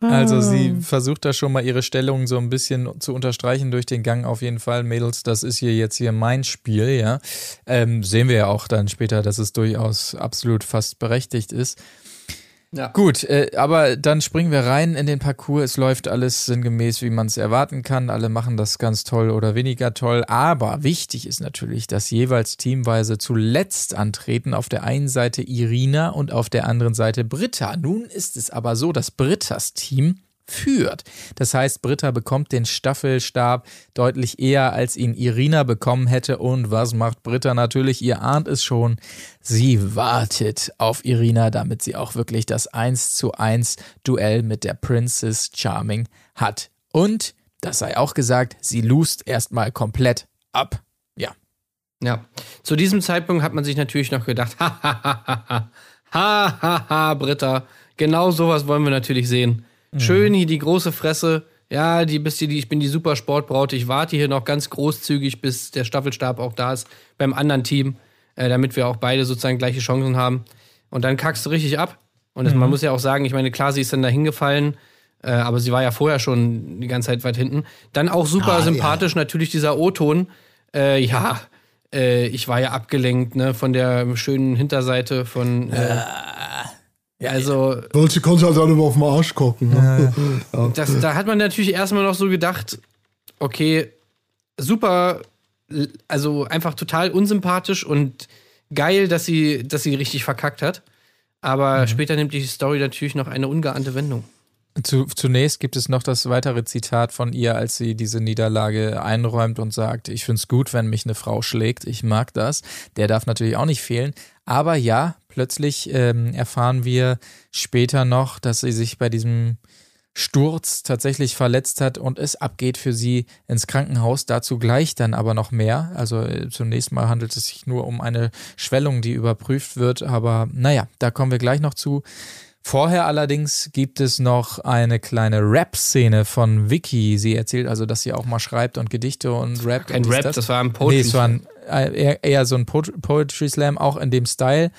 Also sie versucht da schon mal ihre Stellung so ein bisschen zu unterstreichen durch den Gang auf jeden Fall. Mädels, das ist hier jetzt hier mein Spiel, ja. Ähm, sehen wir ja auch dann später, dass es durchaus absolut fast berechtigt ist. Ja. Gut, äh, aber dann springen wir rein in den Parcours. Es läuft alles sinngemäß, wie man es erwarten kann. Alle machen das ganz toll oder weniger toll. Aber wichtig ist natürlich, dass jeweils teamweise zuletzt antreten. Auf der einen Seite Irina und auf der anderen Seite Britta. Nun ist es aber so, dass Brittas Team führt. Das heißt, Britta bekommt den Staffelstab deutlich eher, als ihn Irina bekommen hätte. Und was macht Britta natürlich? Ihr ahnt es schon. Sie wartet auf Irina, damit sie auch wirklich das 1 zu 1 Duell mit der Princess Charming hat. Und, das sei auch gesagt, sie lust erstmal komplett ab. Ja. Ja. Zu diesem Zeitpunkt hat man sich natürlich noch gedacht, ha, ha, ha, ha, ha, ha, ha, Britta, genau sowas wollen wir natürlich sehen. Schön hier die große Fresse. Ja, die bist die, ich bin die super Sportbraut. Ich warte hier noch ganz großzügig, bis der Staffelstab auch da ist beim anderen Team, äh, damit wir auch beide sozusagen gleiche Chancen haben. Und dann kackst du richtig ab. Und das, man muss ja auch sagen, ich meine, klar, sie ist dann da hingefallen, äh, aber sie war ja vorher schon die ganze Zeit weit hinten. Dann auch super Ah, ja. sympathisch natürlich dieser O-Ton. Äh, ja, äh, ich war ja abgelenkt ne, von der schönen Hinterseite von. Ja, also, Welche konnte halt alle auf den Arsch gucken. Ne? das, da hat man natürlich erstmal noch so gedacht, okay, super, also einfach total unsympathisch und geil, dass sie, dass sie richtig verkackt hat. Aber später nimmt die Story natürlich noch eine ungeahnte Wendung. Zu, zunächst gibt es noch das weitere Zitat von ihr, als sie diese Niederlage einräumt und sagt, ich finde es gut, wenn mich eine Frau schlägt, ich mag das. Der darf natürlich auch nicht fehlen. Aber ja, plötzlich ähm, erfahren wir später noch, dass sie sich bei diesem Sturz tatsächlich verletzt hat und es abgeht für sie ins Krankenhaus. Dazu gleich dann aber noch mehr. Also äh, zunächst mal handelt es sich nur um eine Schwellung, die überprüft wird. Aber naja, da kommen wir gleich noch zu. Vorher allerdings gibt es noch eine kleine Rap-Szene von Vicky. Sie erzählt also, dass sie auch mal schreibt und Gedichte und Rap. Kein und Rap, das war ein Poetry Nee, es war ein, äh, eher, eher so ein Po- Poetry Slam, auch in dem Style,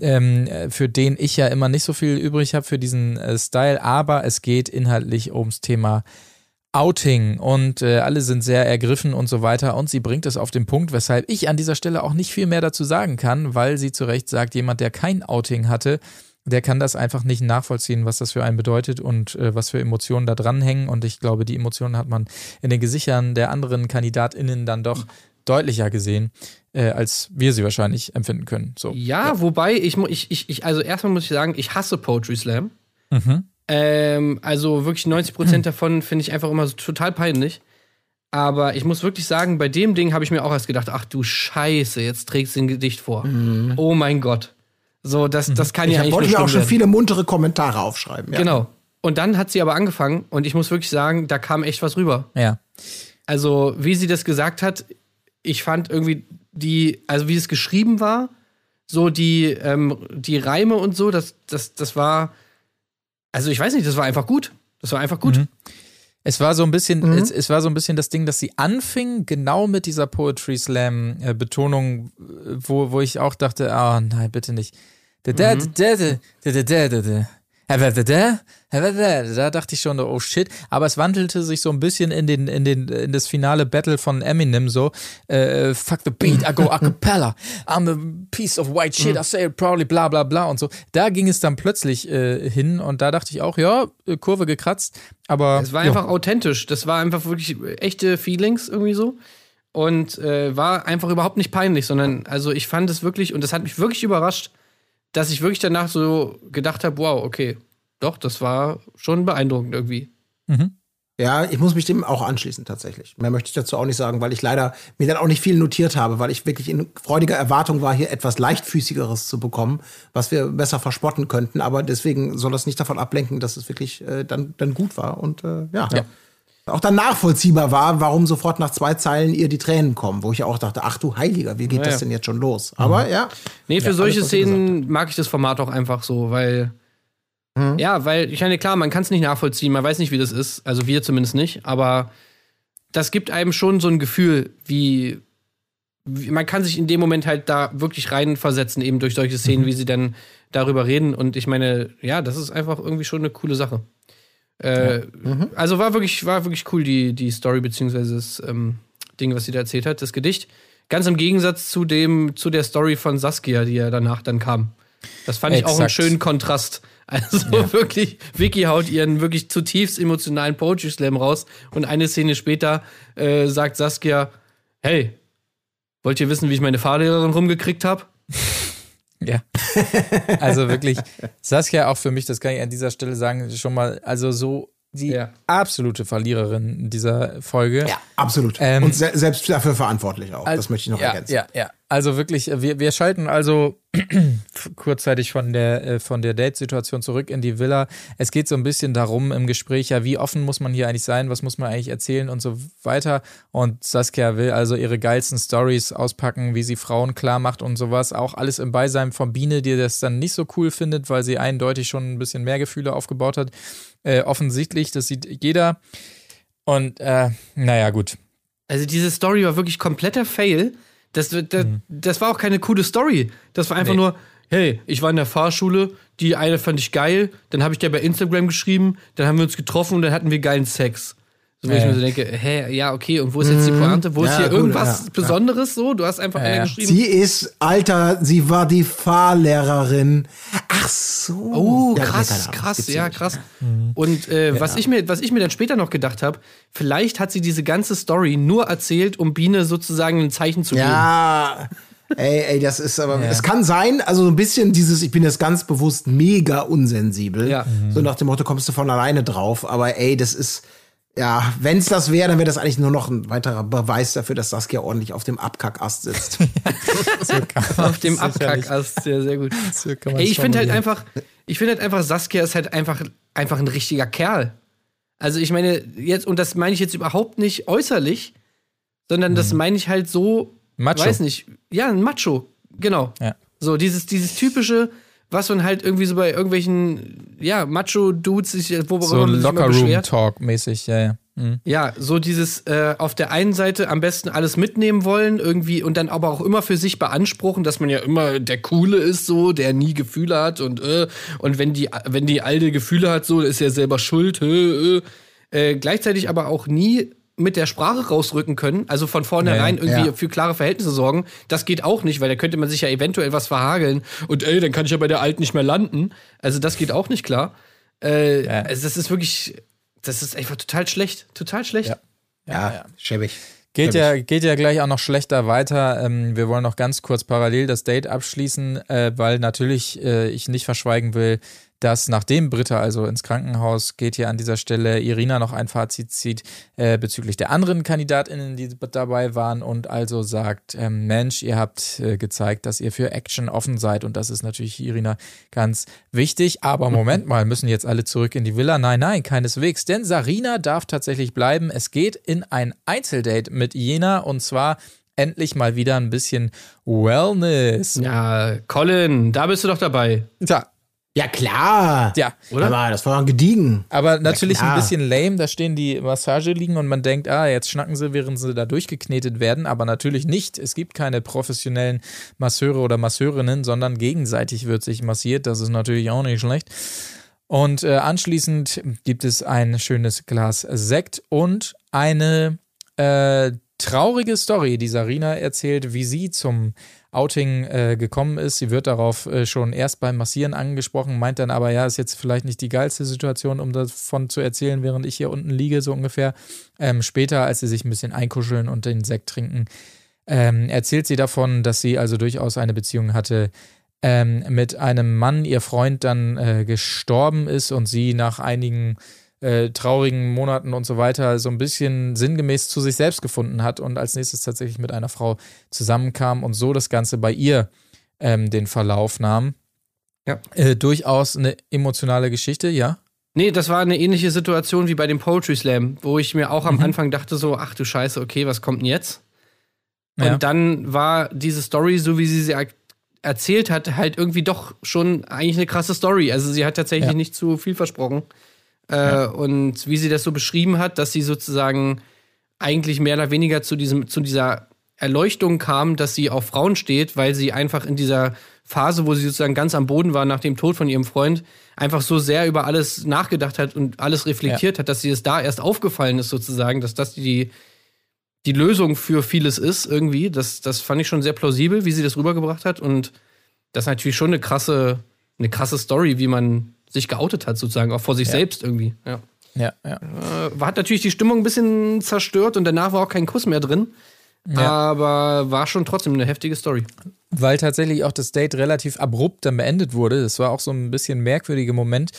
ähm, äh, für den ich ja immer nicht so viel übrig habe für diesen äh, Style. Aber es geht inhaltlich ums Thema Outing und äh, alle sind sehr ergriffen und so weiter und sie bringt es auf den Punkt, weshalb ich an dieser Stelle auch nicht viel mehr dazu sagen kann, weil sie zu Recht sagt, jemand, der kein Outing hatte, der kann das einfach nicht nachvollziehen, was das für einen bedeutet und äh, was für Emotionen da dranhängen. Und ich glaube, die Emotionen hat man in den Gesichtern der anderen KandidatInnen dann doch deutlicher gesehen, äh, als wir sie wahrscheinlich empfinden können. So. Ja, wobei, ich, ich, ich, also erstmal muss ich sagen, ich hasse Poetry Slam. Mhm. Ähm, also wirklich 90 Prozent davon finde ich einfach immer so total peinlich. Aber ich muss wirklich sagen, bei dem Ding habe ich mir auch erst gedacht, ach du Scheiße, jetzt trägst du ein Gedicht vor. Oh mein Gott. So, das, das kann Ich ja eigentlich wollte mir auch schon werden. viele muntere Kommentare aufschreiben. Ja. Genau. Und dann hat sie aber angefangen und ich muss wirklich sagen, da kam echt was rüber. Ja. Also, wie sie das gesagt hat, ich fand irgendwie die, also wie es geschrieben war, so die, ähm, die Reime und so, das, das, das war, also ich weiß nicht, das war einfach gut. Das war einfach gut. Es war so ein bisschen, Mhm. es, es war so ein bisschen das Ding, dass sie anfing, genau mit dieser Poetry Slam äh, Betonung, äh, wo, wo ich auch dachte, ah nein, bitte nicht. Mhm. Da, da, da, da, da, da, da. Da, da, da, da, da, da, da dachte ich schon, oh shit. Aber es wandelte sich so ein bisschen in den, in den, in das finale Battle von Eminem so. Äh, fuck the beat, I go a cappella. I'm a piece of white shit, I say it proudly, bla bla bla und so. Da ging es dann plötzlich äh, hin und da dachte ich auch, ja, äh, Kurve gekratzt. Aber Es war einfach authentisch. Das war einfach wirklich echte Feelings irgendwie so. Und äh, war einfach überhaupt nicht peinlich, sondern also ich fand es wirklich, und das hat mich wirklich überrascht, dass ich wirklich danach so gedacht habe, wow, okay, doch, das war schon beeindruckend irgendwie. Ja, ich muss mich dem auch anschließen tatsächlich. Mehr möchte ich dazu auch nicht sagen, weil ich leider mir dann auch nicht viel notiert habe, weil ich wirklich in freudiger Erwartung war, hier etwas leichtfüßigeres zu bekommen, was wir besser verspotten könnten. Aber deswegen soll das nicht davon ablenken, dass es wirklich äh, dann, dann gut war und äh, ja. Auch dann nachvollziehbar war, warum sofort nach zwei Zeilen ihr die Tränen kommen, wo ich ja auch dachte, ach du Heiliger, wie geht Ja, das denn jetzt schon los? Aber ja. Nee, für Ja, solche alles, Szenen mag ich das Format auch einfach so, weil. Ja, weil, ich meine, klar, man kann es nicht nachvollziehen, man weiß nicht, wie das ist. Also wir zumindest nicht, aber das gibt einem schon so ein Gefühl, wie, wie man kann sich in dem Moment halt da wirklich reinversetzen, eben durch solche Szenen, wie sie dann darüber reden. Und ich meine, ja, das ist einfach irgendwie schon eine coole Sache. Äh, Also war wirklich, war wirklich cool, die, die Story, beziehungsweise das ähm, Ding, was sie da erzählt hat, das Gedicht. Ganz im Gegensatz zu dem, zu der Story von Saskia, die ja danach dann kam. Das fand ich auch einen Exakt. schönen Kontrast. Also wirklich, Vicky haut ihren wirklich zutiefst emotionalen Poetry Slam raus und eine Szene später äh, sagt Saskia, hey, wollt ihr wissen, wie ich meine Fahrlehrerin rumgekriegt habe? Ja. Also wirklich, Saskia auch für mich, das kann ich an dieser Stelle sagen, schon mal, also so die Ja. absolute Verliererin dieser Folge. Ja, absolut. Ähm, und se selbst dafür verantwortlich auch. Das möchte ich noch ja, ergänzen. Ja, ja. Also wirklich, äh, wir, wir schalten also kurzzeitig von der, äh, von der Date-Situation zurück in die Villa. Es geht so ein bisschen darum im Gespräch, ja, wie offen muss man hier eigentlich sein, was muss man eigentlich erzählen und so weiter. Und Saskia will also ihre geilsten Stories auspacken, wie sie Frauen klar macht und sowas. Auch alles im Beisein von Biene, die das dann nicht so cool findet, weil sie eindeutig schon ein bisschen mehr Gefühle aufgebaut hat. Äh, offensichtlich, das sieht jeder. Und äh, naja, gut. Also diese Story war wirklich kompletter Fail. Das, das, das war auch keine coole Story. Das war einfach Nee. nur, hey, ich war in der Fahrschule, die eine fand ich geil, dann habe ich der bei Instagram geschrieben, dann haben wir uns getroffen und dann hatten wir geilen Sex. So, wo Ja, ich mir ja. so denke, hä, ja, okay, und wo ist jetzt die Pointe? Wo ist Ja, hier cool, irgendwas ja, ja. Besonderes so? Du hast einfach Ja, ja. geschrieben. Sie ist, Alter, sie war die Fahrlehrerin. Ach so. Oh, Ja, krass, krass, ja, krass. Und äh, was, ich mir, was ich mir dann später noch gedacht habe, vielleicht hat sie diese ganze Story nur erzählt, um Biene sozusagen ein Zeichen zu geben. Ja. Ey, ey, das ist aber, Ja. es kann sein, also so ein bisschen dieses, ich bin jetzt ganz bewusst mega unsensibel. Ja. So nach dem Motto, kommst du von alleine drauf. Aber ey, das ist, ja, wenn es das wäre, dann wäre das eigentlich nur noch ein weiterer Beweis dafür, dass Saskia ordentlich auf dem Abkackast sitzt. Auf dem. Abkackast, sehr, sehr gut. So Ey, ich finde halt einfach, ich finde halt einfach, Saskia ist halt einfach, einfach ein richtiger Kerl. Also ich meine, jetzt, und das meine ich jetzt überhaupt nicht äußerlich, sondern das meine ich halt so, Mhm. Macho. weiß nicht, ja, ein Macho, genau. Ja. So, dieses, dieses typische, was man halt irgendwie so bei irgendwelchen, ja, Macho-Dudes sich, worüber So man sich. Locker-Room-Talk-mäßig, ja, ja. Mhm. Ja, so dieses äh, auf der einen Seite am besten alles mitnehmen wollen, irgendwie und dann aber auch immer für sich beanspruchen, dass man ja immer der Coole ist, so, der nie Gefühle hat und äh, und wenn die, wenn die Alte Gefühle hat, so, ist er selber schuld, äh, äh. Äh, gleichzeitig aber auch nie mit der Sprache rausrücken können, also von vornherein Ja, irgendwie ja. für klare Verhältnisse sorgen. Das geht auch nicht, weil da könnte man sich ja eventuell was verhageln und ey, dann kann ich ja bei der Alten nicht mehr landen. Also das geht auch nicht klar. Äh, Ja. Also das ist wirklich, das ist einfach total schlecht, total schlecht. Ja. ja, schäbig. Geht ja, geht ja gleich auch noch schlechter weiter. Ähm, wir wollen noch ganz kurz parallel das Date abschließen, äh, weil natürlich äh, ich nicht verschweigen will, dass nachdem Britta also ins Krankenhaus geht, hier an dieser Stelle Irina noch ein Fazit zieht äh, bezüglich der anderen KandidatInnen, die dabei waren und also sagt, ähm, Mensch, ihr habt äh, gezeigt, dass ihr für Action offen seid und das ist natürlich Irina ganz wichtig. Aber Moment mal, müssen jetzt alle zurück in die Villa? Nein, nein, keineswegs, denn Sarina darf tatsächlich bleiben. Es geht in ein Einzeldate mit Jena und zwar endlich mal wieder ein bisschen Wellness. Ja, Colin, da bist du doch dabei. Tja, Ja, klar. ja. Aber das war gediegen. Aber natürlich klar. ein bisschen lame, da stehen die Massageliegen und man denkt, ah, jetzt schnacken sie, während sie da durchgeknetet werden, aber natürlich nicht. Es gibt keine professionellen Masseure oder Masseurinnen, sondern gegenseitig wird sich massiert, das ist natürlich auch nicht schlecht. Und äh, anschließend gibt es ein schönes Glas Sekt und eine äh, traurige Story, die Sarina erzählt, wie sie zum Outing äh, gekommen ist. Sie wird darauf äh, schon erst beim Massieren angesprochen, meint dann aber, ja, ist jetzt vielleicht nicht die geilste Situation, um davon zu erzählen, während ich hier unten liege, so ungefähr. Ähm, später, als sie sich ein bisschen einkuscheln und den Sekt trinken, ähm, erzählt sie davon, dass sie also durchaus eine Beziehung hatte ähm, mit einem Mann, ihr Freund dann äh, gestorben ist und sie nach einigen äh, traurigen Monaten und so weiter so ein bisschen sinngemäß zu sich selbst gefunden hat und als nächstes tatsächlich mit einer Frau zusammenkam und so das Ganze bei ihr ähm, den Verlauf nahm. Ja. Äh, durchaus eine emotionale Geschichte, ja. Nee, das war eine ähnliche Situation wie bei dem Poetry Slam, wo ich mir auch am Mhm. Anfang dachte so, ach du Scheiße, okay, was kommt denn jetzt? Ja. Und dann war diese Story, so wie sie sie er erzählt hat, halt irgendwie doch schon eigentlich eine krasse Story. Also sie hat tatsächlich Ja. nicht zu viel versprochen. Äh, Und wie sie das so beschrieben hat, dass sie sozusagen eigentlich mehr oder weniger zu diesem, zu dieser Erleuchtung kam, dass sie auf Frauen steht, weil sie einfach in dieser Phase, wo sie sozusagen ganz am Boden war nach dem Tod von ihrem Freund, einfach so sehr über alles nachgedacht hat und alles reflektiert hat, dass sie es da erst aufgefallen ist, sozusagen, dass das die, die Lösung für vieles ist, irgendwie. Das, das fand ich schon sehr plausibel, wie sie das rübergebracht hat. Und das ist natürlich schon eine krasse, eine krasse Story, wie man sich geoutet hat, sozusagen, auch vor sich selbst irgendwie. Ja. Ja, ja. Äh, hat natürlich die Stimmung ein bisschen zerstört und danach war auch kein Kuss mehr drin. Ja. Aber war schon trotzdem eine heftige Story. weil tatsächlich auch das Date relativ abrupt dann beendet wurde. Das war auch so ein bisschen merkwürdiger Moment,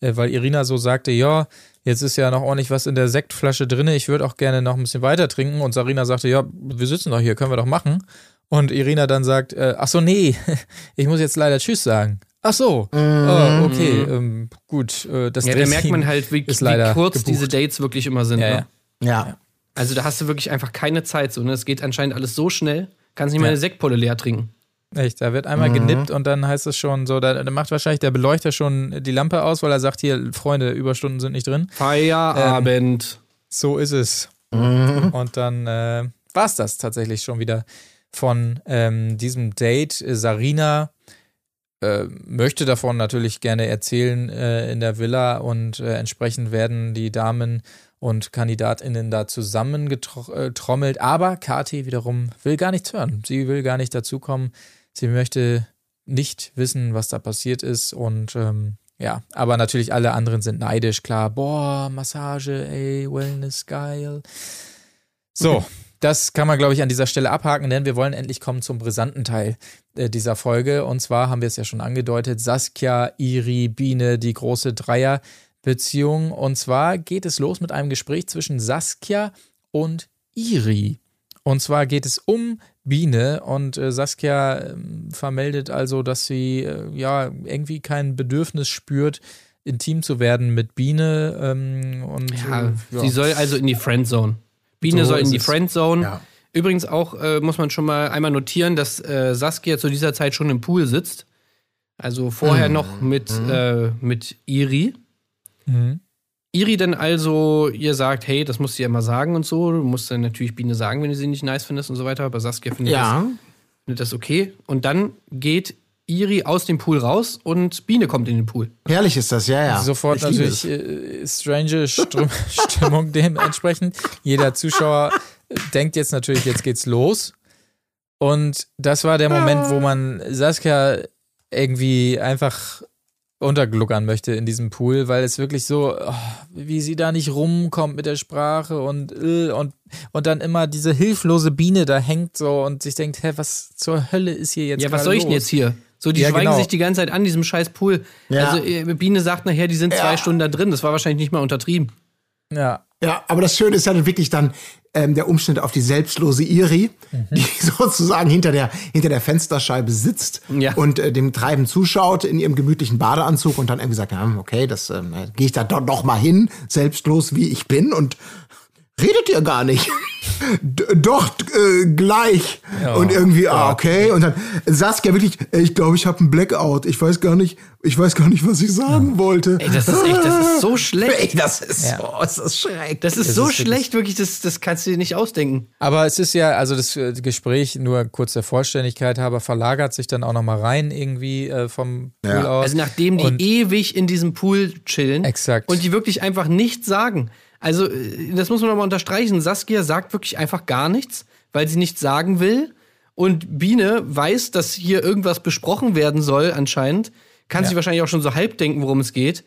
äh, weil Irina so sagte, ja, jetzt ist ja noch ordentlich was in der Sektflasche drin, ich würde auch gerne noch ein bisschen weiter trinken. Und Sarina sagte, ja, wir sitzen doch hier, können wir doch machen. Und Irina dann sagt, äh, ach so, nee, ich muss jetzt leider Tschüss sagen. Ach so, oh, okay, ähm, gut. Äh, das Ja, da merkt man halt, wie, wie kurz gebucht. diese Dates wirklich immer sind. Ja, ne? ja. Ja. Also da hast du wirklich einfach keine Zeit. So, ne? Es geht anscheinend alles so schnell, kannst nicht mal eine Sektpulle leer trinken. Echt, da wird einmal genippt und dann heißt es schon so, da, da macht wahrscheinlich der Beleuchter schon die Lampe aus, weil er sagt, hier, Freunde, Überstunden sind nicht drin. Feierabend. So ist es. Und dann äh, war es das tatsächlich schon wieder von ähm, diesem Date. Sarina äh, möchte davon natürlich gerne erzählen äh, in der Villa und äh, entsprechend werden die Damen und KandidatInnen da zusammengetrommelt. Aber Kati wiederum will gar nichts hören. Sie will gar nicht dazukommen. Sie möchte nicht wissen, was da passiert ist und ähm, ja, aber natürlich alle anderen sind neidisch, klar. Boah, Massage, ey, Wellness, geil. So, das kann man, glaube ich, an dieser Stelle abhaken, denn wir wollen endlich kommen zum brisanten Teil dieser Folge. Und zwar haben wir es ja schon angedeutet: Saskia, Iri, Biene, die große Dreierbeziehung. Und zwar geht es los mit einem Gespräch zwischen Saskia und Iri. Und zwar geht es um Biene und äh, Saskia ähm, vermeldet also, dass sie äh, ja irgendwie kein Bedürfnis spürt, intim zu werden mit Biene. Ähm, und Ja, äh, ja. Sie soll also in die Friendzone. Biene So soll in die. Friendzone. Ja. Übrigens auch äh, muss man schon mal einmal notieren, dass äh, Saskia zu dieser Zeit schon im Pool sitzt. Also vorher noch mit, äh, mit Iri. Mhm. Iri dann also ihr sagt, hey, das musst du ja mal sagen und so. Du musst dann natürlich Biene sagen, wenn du sie nicht nice findest und so weiter. Aber Saskia findet, Ja. das, findet das okay. Und dann geht Iri aus dem Pool raus und Biene kommt in den Pool. Herrlich ist das, ja, ja. Sofort Ich liebe natürlich es. äh, strange Stimmung dementsprechend. Jeder Zuschauer denkt jetzt natürlich, jetzt geht's los. Und das war der Moment, wo man Saskia irgendwie einfach untergluckern möchte in diesem Pool, weil es wirklich so, oh, wie sie da nicht rumkommt mit der Sprache und, äh, und, und dann immer diese hilflose Biene da hängt so und sich denkt, hä, was zur Hölle ist hier jetzt ja, was soll ich denn jetzt hier? So, die Ja, schweigen genau. sich die ganze Zeit an diesem scheiß Pool. Ja. Also äh, Biene sagt nachher, die sind zwei Stunden da drin. Das war wahrscheinlich nicht mal untertrieben. Ja. Ja, aber das Schöne ist ja dann wirklich dann ähm, der Umschnitt auf die selbstlose Iri, die sozusagen hinter der, hinter der Fensterscheibe sitzt Ja. und äh, dem Treiben zuschaut in ihrem gemütlichen Badeanzug und dann irgendwie sagt, ja, okay, das ähm, gehe ich da doch noch mal hin, selbstlos wie ich bin und redet ihr gar nicht. D doch, äh, gleich. und irgendwie, ah, okay. Und dann Saskia wirklich, ey, ich glaube, ich habe einen Blackout. Ich weiß gar nicht, ich weiß gar nicht, was ich sagen wollte. Ey, das ist echt, das ist so schlecht. Ey, das ist so, das ist schrecklich. Das ist Das so ist schlecht, wirklich, das, das kannst du dir nicht ausdenken. Aber es ist ja, also das äh, Gespräch, nur kurz der Vollständigkeit halber, verlagert sich dann auch nochmal rein irgendwie äh, vom Pool aus. Also nachdem die Und- ewig in diesem Pool chillen Exakt. und die wirklich einfach nichts sagen. Also äh, das muss man nochmal unterstreichen. Saskia sagt wirklich einfach gar nichts, weil sie nichts sagen will. Und Biene weiß, dass hier irgendwas besprochen werden soll anscheinend. Kann sich wahrscheinlich auch schon so halb denken, worum es geht.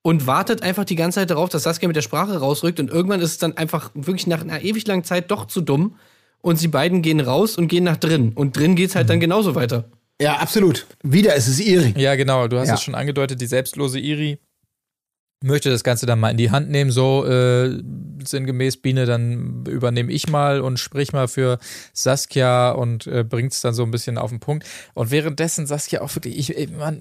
Und wartet einfach die ganze Zeit darauf, dass Saskia mit der Sprache rausrückt. Und irgendwann ist es dann einfach wirklich nach einer ewig langen Zeit doch zu dumm. Und sie beiden gehen raus und gehen nach drin. Und drin geht's halt dann genauso weiter. Ja, absolut. Wieder ist es Iri. Ja, genau. Du hast Ja. es schon angedeutet, die selbstlose Iri möchte das Ganze dann mal in die Hand nehmen, so äh, sinngemäß Biene, dann übernehme ich mal und sprich mal für Saskia und äh, bringt es dann so ein bisschen auf den Punkt. Und währenddessen Saskia auch wirklich, ich, ich- man,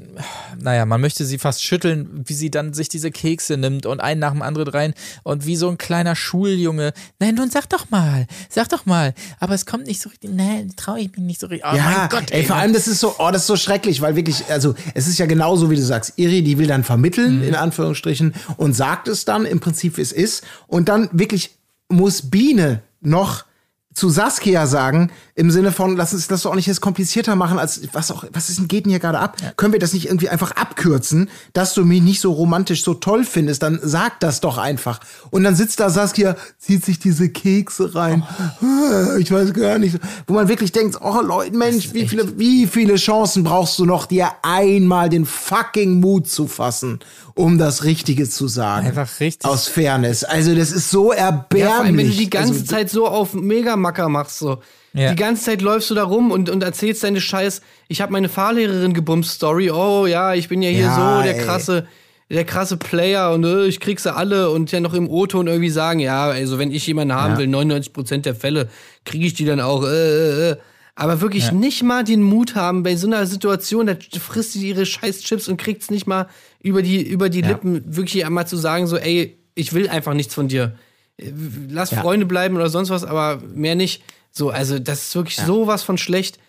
naja, man möchte sie fast schütteln, wie sie dann sich diese Kekse nimmt und einen nach dem anderen rein und wie so ein kleiner Schuljunge. Nein, nun sag doch mal, sag doch mal. Aber es kommt nicht so richtig, nein, traue ich mich nicht so richtig. Oh ja, mein Gott, ey, vor allem das ist so, oh, das ist so schrecklich, weil wirklich, also es ist ja genauso, wie du sagst, Iri, die will dann vermitteln, in Anführungsstrichen, und sagt es dann im Prinzip, wie es ist. Und dann wirklich muss Biene noch zu Saskia sagen, im Sinne von, lass uns das doch auch nicht jetzt komplizierter machen, als was auch, was ist denn, geht denn hier gerade ab? Können wir das nicht irgendwie einfach abkürzen, dass du mich nicht so romantisch so toll findest, dann sag das doch einfach. Und dann sitzt da Saskia, zieht sich diese Kekse rein. Ah, Ich weiß gar nicht. Wo man wirklich denkt, oh Leute, Mensch, wie viele, wie viele Chancen brauchst du noch, dir einmal den fucking Mut zu fassen, um das Richtige zu sagen? Einfach richtig. Aus Fairness. Also, das ist so erbärmlich. Ja, allem, wenn du die ganze also, Zeit so auf Megamacker machst, so. Ja. Die ganze Zeit läufst du da rum und, und erzählst deine Scheiß, ich habe meine Fahrlehrerin gebumst Story. Oh ja, ich bin ja hier Ja, so der ey. krasse, der krasse Player und äh, ich krieg sie alle und ja noch im O-Ton irgendwie sagen, ja, also wenn ich jemanden haben Ja. will, 99% der Fälle, kriege ich die dann auch. Äh, äh, äh. Aber wirklich nicht mal den Mut haben bei so einer Situation, da frisst sie ihre scheiß Chips und kriegt's nicht mal über die, über die Lippen, wirklich einmal zu sagen, so, ey, ich will einfach nichts von dir lass Freunde bleiben oder sonst was, aber mehr nicht. So, also das ist wirklich sowas von schlecht.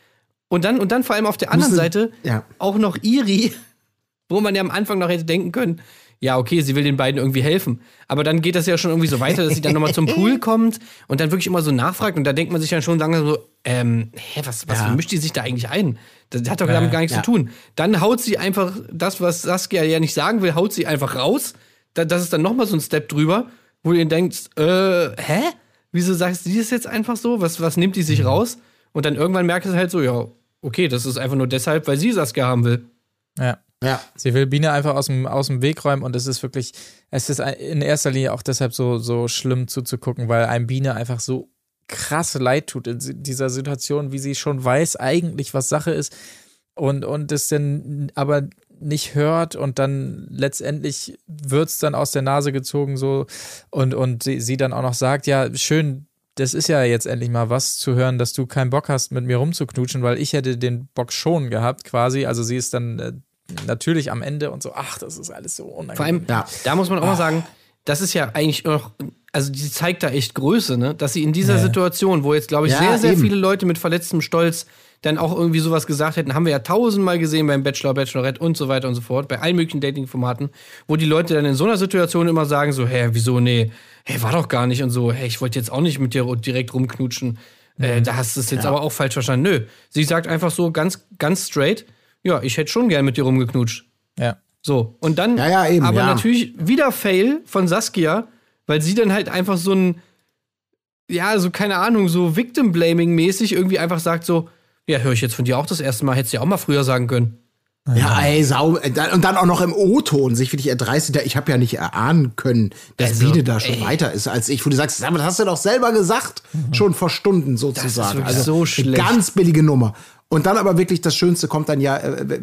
Und dann, und dann vor allem auf der anderen Musste- Seite ja. auch noch Iri, wo man ja am Anfang noch hätte denken können, ja, okay, sie will den beiden irgendwie helfen. Aber dann geht das ja schon irgendwie so weiter, dass sie dann nochmal zum Pool kommt und dann wirklich immer so nachfragt. Und da denkt man sich dann schon langsam so, ähm, hä, was, was Ja. mischt die sich da eigentlich ein? Das hat doch damit gar nichts zu tun. Dann haut sie einfach das, was Saskia ja nicht sagen will, haut sie einfach raus. Da, das ist dann nochmal so ein Step drüber, wo du dir denkst, äh, hä? Wieso sagst du das jetzt einfach so? Was, was nimmt die sich raus? Und dann irgendwann merkst du halt so, ja, okay, das ist einfach nur deshalb, weil sie Saskia haben will. Ja. Ja. Sie will Biene einfach aus dem, aus dem Weg räumen und es ist wirklich, es ist in erster Linie auch deshalb so, so schlimm zuzugucken, weil einem Biene einfach so krass leid tut in dieser Situation, wie sie schon weiß eigentlich, was Sache ist und, und es dann aber nicht hört und dann letztendlich wird es dann aus der Nase gezogen so und, und sie, sie dann auch noch sagt, ja, schön, das ist ja jetzt endlich mal was zu hören, dass du keinen Bock hast, mit mir rumzuknutschen, weil ich hätte den Bock schon gehabt, quasi. Also sie ist dann äh, natürlich am Ende und so, ach, das ist alles so unangenehm. Vor allem, Ja. da muss man auch mal sagen, das ist ja eigentlich noch, also die zeigt da echt Größe, ne? Dass sie in dieser Situation, wo jetzt, glaube ich, Ja, sehr, sehr eben. viele Leute mit verletztem Stolz dann auch irgendwie sowas gesagt hätten, haben wir ja tausendmal gesehen beim Bachelor, Bachelorette und so weiter und so fort, bei allen möglichen Dating-Formaten, wo die Leute dann in so einer Situation immer sagen, so, hä, wieso, nee, hä, war doch gar nicht und so, hä, ich wollte jetzt auch nicht mit dir direkt rumknutschen. Äh, da hast du es jetzt aber auch falsch verstanden. Nö. Sie sagt einfach so ganz, ganz straight, ja, ich hätte schon gern mit dir rumgeknutscht. ja. So, und dann Ja, ja, eben, aber ja. natürlich wieder Fail von Saskia, weil sie dann halt einfach so ein, ja, so keine Ahnung, so Victim-Blaming-mäßig irgendwie einfach sagt so, ja, höre ich jetzt von dir auch das erste Mal, hättest du ja auch mal früher sagen können. Ja, ey, sau. äh, Und dann auch noch im O-Ton sich wirklich erdreistet. Ich habe ja nicht erahnen können, dass Also, Biene da schon ey. weiter ist als ich. Wo du sagst, aber das hast du doch selber gesagt, schon vor Stunden sozusagen. wirklich so schlecht. Ganz billige Nummer. Und dann aber wirklich das Schönste kommt dann ja äh,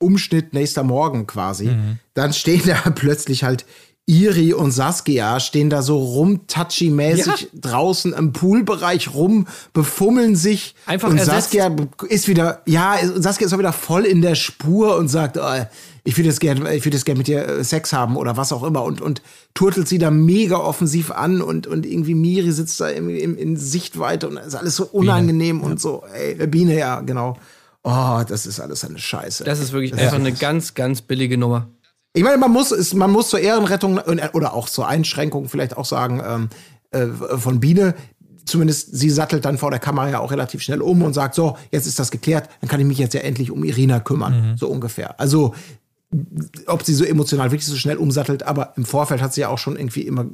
Umschnitt nächster Morgen quasi. Dann stehen da plötzlich halt Iri und Saskia stehen da so rum touchy-mäßig draußen im Poolbereich rum, befummeln sich. Einfach und ersetzt. Saskia ist wieder, ja, Saskia ist auch wieder voll in der Spur und sagt, oh, ich würde jetzt gerne, ich würde jetzt gerne mit dir äh, Sex haben oder was auch immer und, und turtelt sie da mega offensiv an und, und irgendwie Miri sitzt da im, im, in Sichtweite und das ist alles so unangenehm und so, ey, äh, Biene, ja, genau. Oh, das ist alles eine Scheiße. Das ist wirklich einfach eine ganz, ganz billige Nummer. Ich meine, man muss, ist, man muss zur Ehrenrettung oder auch zur Einschränkung vielleicht auch sagen, ähm, äh, von Biene, zumindest sie sattelt dann vor der Kamera ja auch relativ schnell um und sagt, so, jetzt ist das geklärt, dann kann ich mich jetzt ja endlich um Irina kümmern, so ungefähr. Also, ob sie so emotional wirklich so schnell umsattelt, aber im Vorfeld hat sie ja auch schon irgendwie immer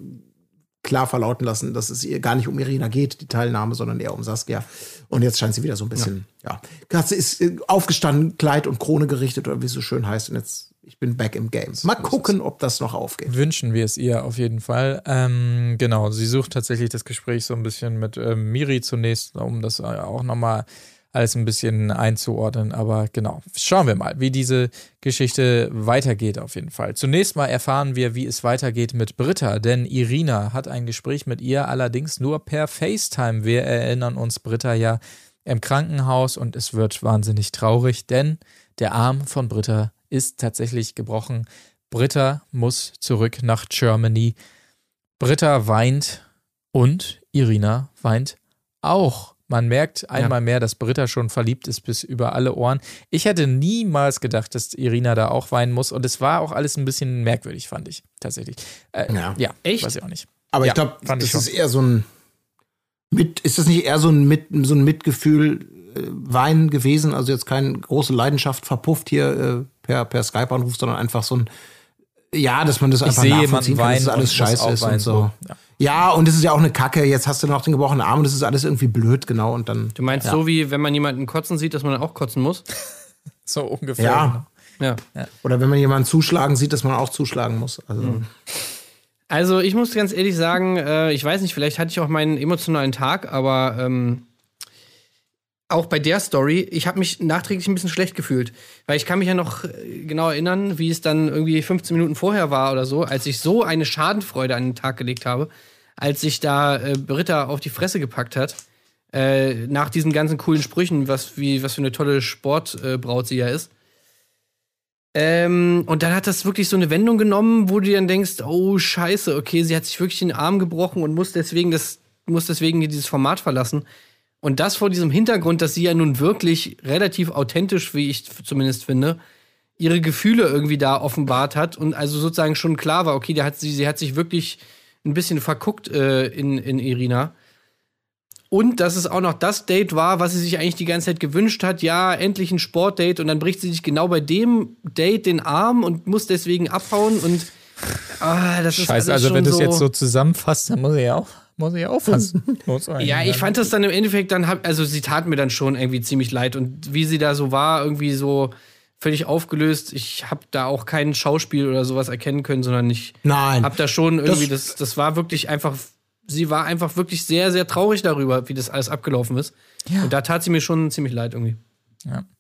klar verlauten lassen, dass es ihr gar nicht um Irina geht, die Teilnahme, sondern eher um Saskia. Und jetzt scheint sie wieder so ein bisschen, ja. Katze ist äh, aufgestanden, Kleid und Krone gerichtet oder wie es so schön heißt. Und jetzt, ich bin back im Game. Mal gucken, ob das noch aufgeht. Wünschen wir es ihr auf jeden Fall. Ähm, genau, sie sucht tatsächlich das Gespräch so ein bisschen mit ähm, Miri zunächst, um das äh, auch nochmal alles ein bisschen einzuordnen. Aber genau, schauen wir mal, wie diese Geschichte weitergeht auf jeden Fall. Zunächst mal erfahren wir, wie es weitergeht mit Britta, denn Irina hat ein Gespräch mit ihr, allerdings nur per FaceTime. Wir erinnern uns Britta ja im Krankenhaus und es wird wahnsinnig traurig, denn der Arm von Britta ist tatsächlich gebrochen. Britta muss zurück nach Germany. Britta weint und Irina weint auch. Man merkt einmal mehr, dass Britta schon verliebt ist bis über alle Ohren. Ich hätte niemals gedacht, dass Irina da auch weinen muss. Und es war auch alles ein bisschen merkwürdig, fand ich tatsächlich. Äh, Ja. ja, Echt? Weiß ich auch nicht. Aber Ja, ich glaube, fand ich das ist eher so ein mit, ist das nicht eher so ein mit, so ein Mitgefühl äh, Wein gewesen? Also jetzt keine große Leidenschaft verpufft hier äh, per, per Skype-Anruf, sondern einfach so ein ja, dass man das Ich einfach sehe nachvollziehen kann, dass das alles scheiße ist und so. Ja. Ja, und es ist ja auch eine Kacke. Jetzt hast du noch den gebrochenen Arm und das ist alles irgendwie blöd, genau. Und dann Du meinst so, wie wenn man jemanden kotzen sieht, dass man dann auch kotzen muss? So ungefähr. ja. Ja. Oder wenn man jemanden zuschlagen sieht, dass man auch zuschlagen muss. Also Also ich muss ganz ehrlich sagen, äh, ich weiß nicht, vielleicht hatte ich auch meinen emotionalen Tag, aber ähm, auch bei der Story, ich habe mich nachträglich ein bisschen schlecht gefühlt, weil ich kann mich ja noch äh, genau erinnern, wie es dann irgendwie 15 Minuten vorher war oder so, als ich so eine Schadenfreude an den Tag gelegt habe, als sich da äh, Britta auf die Fresse gepackt hat. Äh, nach diesen ganzen coolen Sprüchen, was, wie, was für eine tolle Sportbraut äh, sie ja ist. Ähm, und dann hat das wirklich so eine Wendung genommen, wo du dann denkst, oh Scheiße, okay, sie hat sich wirklich den Arm gebrochen und muss deswegen das, muss deswegen dieses Format verlassen. Und das vor diesem Hintergrund, dass sie ja nun wirklich relativ authentisch, wie ich zumindest finde, ihre Gefühle irgendwie da offenbart hat und also sozusagen schon klar war, okay, der hat sie, sie hat sich wirklich ein bisschen verguckt äh, in, in Irina. Und dass es auch noch das Date war, was sie sich eigentlich die ganze Zeit gewünscht hat. Ja, endlich ein Sportdate. Und dann bricht sie sich genau bei dem Date den Arm und muss deswegen abhauen. Und ah, das ist Scheiße, also wenn du es jetzt so zusammenfasst, dann muss ich ja auch, muss ich aufpassen. Muss eigentlich Ja, ich fand das dann im Endeffekt dann, hab, also sie tat mir dann schon irgendwie ziemlich leid. Und wie sie da so war, irgendwie so völlig aufgelöst. Ich habe da auch kein Schauspiel oder sowas erkennen können, sondern ich Nein. habe da schon irgendwie, Das- das, das war wirklich einfach, sie war einfach wirklich sehr, sehr traurig darüber, wie das alles abgelaufen ist. Und da tat sie mir schon ziemlich leid irgendwie.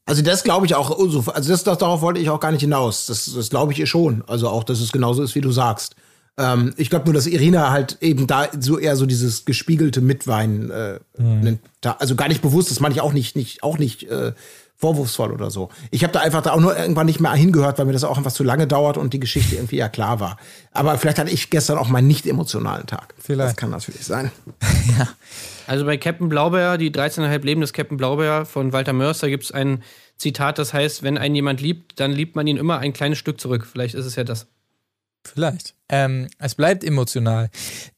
Also das glaube ich auch, also das, das, darauf wollte ich auch gar nicht hinaus. Das, das glaube ich ihr schon. Also auch, dass es genauso ist, wie du sagst. Ähm, ich glaube nur, dass Irina halt eben da so eher so dieses gespiegelte Mitweinen äh, nennt. Da, also gar nicht bewusst, das meine ich auch nicht, nicht, auch nicht äh, vorwurfsvoll oder so. Ich habe da einfach da auch nur irgendwann nicht mehr hingehört, weil mir das auch einfach zu lange dauert und die Geschichte irgendwie ja klar war. Aber vielleicht hatte ich gestern auch meinen nicht emotionalen Tag. Vielleicht. Das kann natürlich sein. Also bei Captain Blaubeer, die 13,5 Leben des Captain Blaubeer von Walter Mörster, gibt es ein Zitat, das heißt, wenn einen jemand liebt, dann liebt man ihn immer ein kleines Stück zurück. Vielleicht ist es ja das. Vielleicht. Ähm, es bleibt emotional,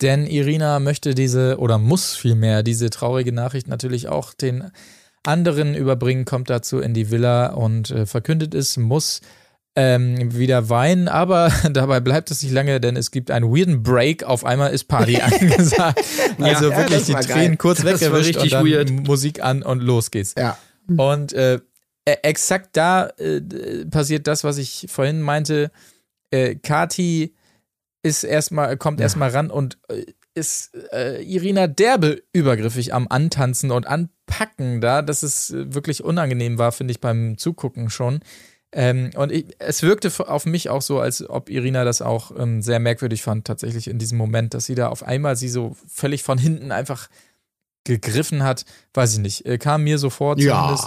denn Irina möchte diese oder muss vielmehr diese traurige Nachricht natürlich auch den anderen überbringen, kommt dazu in die Villa und äh, verkündet es, muss ähm, wieder weinen, aber dabei bleibt es nicht lange, denn es gibt einen weirden Break. Auf einmal ist Party angesagt. Also Ja, wirklich die Tränen geil. kurz weggewischt und richtig dann weird. Musik an und los geht's. Ja. Und äh, e- exakt da äh, passiert das, was ich vorhin meinte. Äh, Kati ist erstmal, kommt erstmal ran und äh, ist äh, Irina derbe übergriffig am Antanzen und packen da, dass es äh, wirklich unangenehm war, finde ich, beim Zugucken schon. Ähm, und ich, es wirkte auf mich auch so, als ob Irina das auch ähm, sehr merkwürdig fand, tatsächlich in diesem Moment, dass sie da auf einmal sie so völlig von hinten einfach gegriffen hat. Weiß ich nicht. Äh, kam mir so vor zumindest.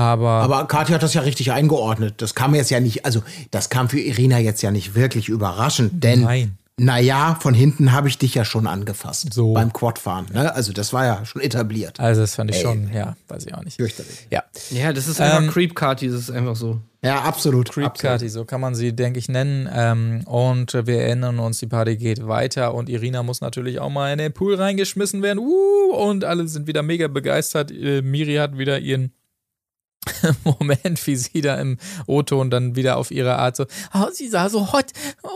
Aber, Aber Katja hat das ja richtig eingeordnet. Das kam jetzt ja nicht, also das kam für Irina jetzt ja nicht wirklich überraschend, denn Nein. naja, von hinten habe ich dich ja schon angefasst. So. Beim Quadfahren. Ne? Also das war ja schon etabliert. also das fand ich schon, ja, weiß ich auch nicht. Fürchterlich. Ja. Ja, das ist einfach Ähm, Creep Carty, das ist einfach so. Ja, absolut. Creep. Party, so kann man sie, denke ich, nennen. Ähm, und wir erinnern uns, die Party geht weiter und Irina muss natürlich auch mal in den Pool reingeschmissen werden. Uh, und alle sind wieder mega begeistert. Äh, Miri hat wieder ihren Moment, wie sie da im O-Ton dann wieder auf ihre Art so, oh, sie sah so hot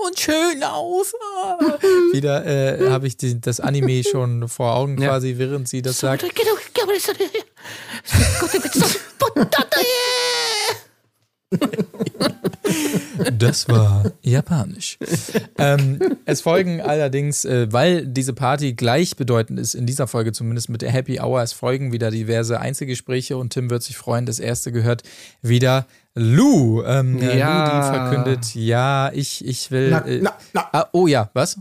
und schön aus. Wieder äh, habe ich die, das Anime schon vor Augen Ja. quasi, während sie das sagt. Das war japanisch. ähm, es folgen allerdings, äh, weil diese Party gleichbedeutend ist, in dieser Folge zumindest mit der Happy Hour, es folgen wieder diverse Einzelgespräche und Tim wird sich freuen, das erste gehört wieder Lou. Ähm, ja. Ja. Lou, die verkündet, ja, ich, ich will. Na, äh, na, na. Ah, oh ja, was?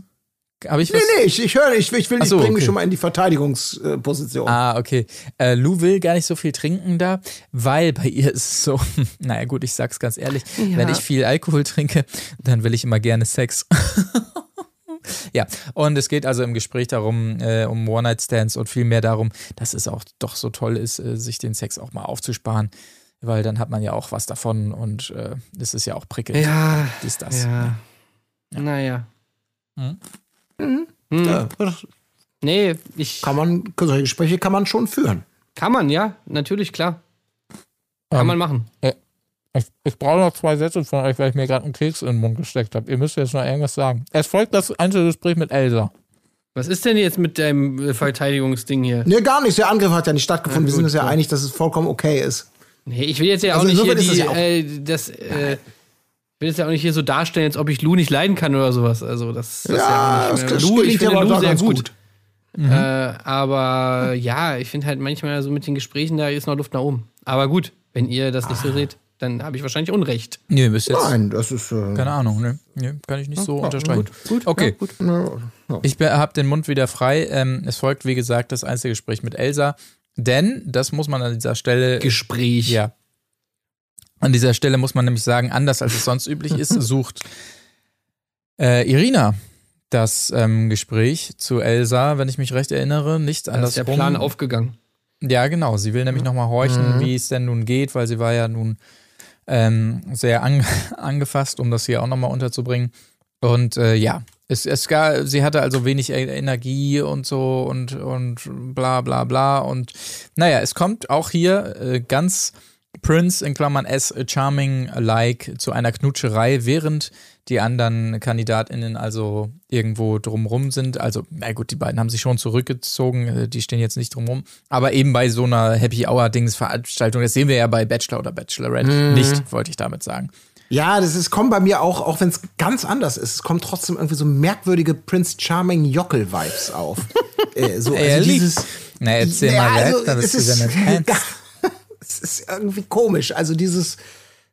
Habe ich was? Nee, nee, ich, ich höre, ich, ich will, ich so, bringe mich okay. schon mal in die Verteidigungsposition. Ah, okay. Äh, Lou will gar nicht so viel trinken da, weil bei ihr ist es so, naja gut, ich sag's ganz ehrlich, wenn ich viel Alkohol trinke, dann will ich immer gerne Sex. ja, und es geht also im Gespräch darum, äh, um One-Night-Stands und viel mehr darum, dass es auch doch so toll ist, äh, sich den Sex auch mal aufzusparen, weil dann hat man ja auch was davon und äh, das ist ja auch prickelnd. Ja, Ist das. ja. Naja. Hm? Hm. Ja, Nee, ich. kann man, solche Gespräche kann man schon führen. Kann man, ja, natürlich, klar. Kann Ähm, man machen. Ich, ich brauche noch zwei Sätze von euch, weil ich mir gerade einen Keks in den Mund gesteckt habe. Ihr müsst jetzt noch irgendwas sagen. Es folgt das Einzelgespräch mit Elsa. Was ist denn jetzt mit deinem äh, Verteidigungsding hier? Nee, gar nicht. Der Angriff hat ja nicht stattgefunden. Ja, Wir sind gut, uns ja gut. einig, dass es vollkommen okay ist. Nee, ich will jetzt ja auch Also nicht hier die, das ja auch- äh, das, äh, will jetzt ja auch nicht hier so darstellen, als ob ich Lou nicht leiden kann oder sowas. Also das, das ist ja auch nicht mehr. Lou, ich finde Lou sehr gut. Äh, aber ja, ich finde halt manchmal so mit den Gesprächen, da ist noch Luft nach oben. Aber gut, wenn ihr das nicht so seht, dann habe ich wahrscheinlich Unrecht. Nee, bis jetzt. Nein, das ist. Äh, Keine Ahnung, ne? Nee, kann ich nicht so unterstreichen. Gut, Okay. ja, gut. ja. Ich habe den Mund wieder frei. Ähm, es folgt, wie gesagt, das Einzelgespräch mit Elsa. Denn, das muss man an dieser Stelle. Gespräch. Ja. An dieser Stelle muss man nämlich sagen, anders als es sonst üblich ist, sucht äh, Irina das ähm, Gespräch zu Elsa, wenn ich mich recht erinnere, nicht Da ist der Plan aufgegangen. Ja, genau. Sie will nämlich nochmal horchen, Mhm. wie es denn nun geht, weil sie war ja nun ähm, sehr an, angefasst, um das hier auch nochmal unterzubringen. Und äh, ja, es, es gar, sie hatte also wenig E- Energie und so und, und bla bla bla. Und naja, es kommt auch hier äh, ganz Prince in Klammern S Charming-like zu einer Knutscherei, während die anderen KandidatInnen also irgendwo drumrum sind. Also, na gut, die beiden haben sich schon zurückgezogen, äh, die stehen jetzt nicht drumrum. Aber eben bei so einer Happy Hour-Dings-Veranstaltung, das sehen wir ja bei Bachelor oder Bachelorette nicht, wollte ich damit sagen. Ja, das ist, kommt bei mir auch, auch wenn es ganz anders ist, es kommen trotzdem irgendwie so merkwürdige Prince Charming Jockel-Vibes auf. äh, so, also Ehrlich? dieses. Na, erzähl Ja, mal also, weiter, was es du ist- damit meinst. Es ist irgendwie komisch. Also dieses,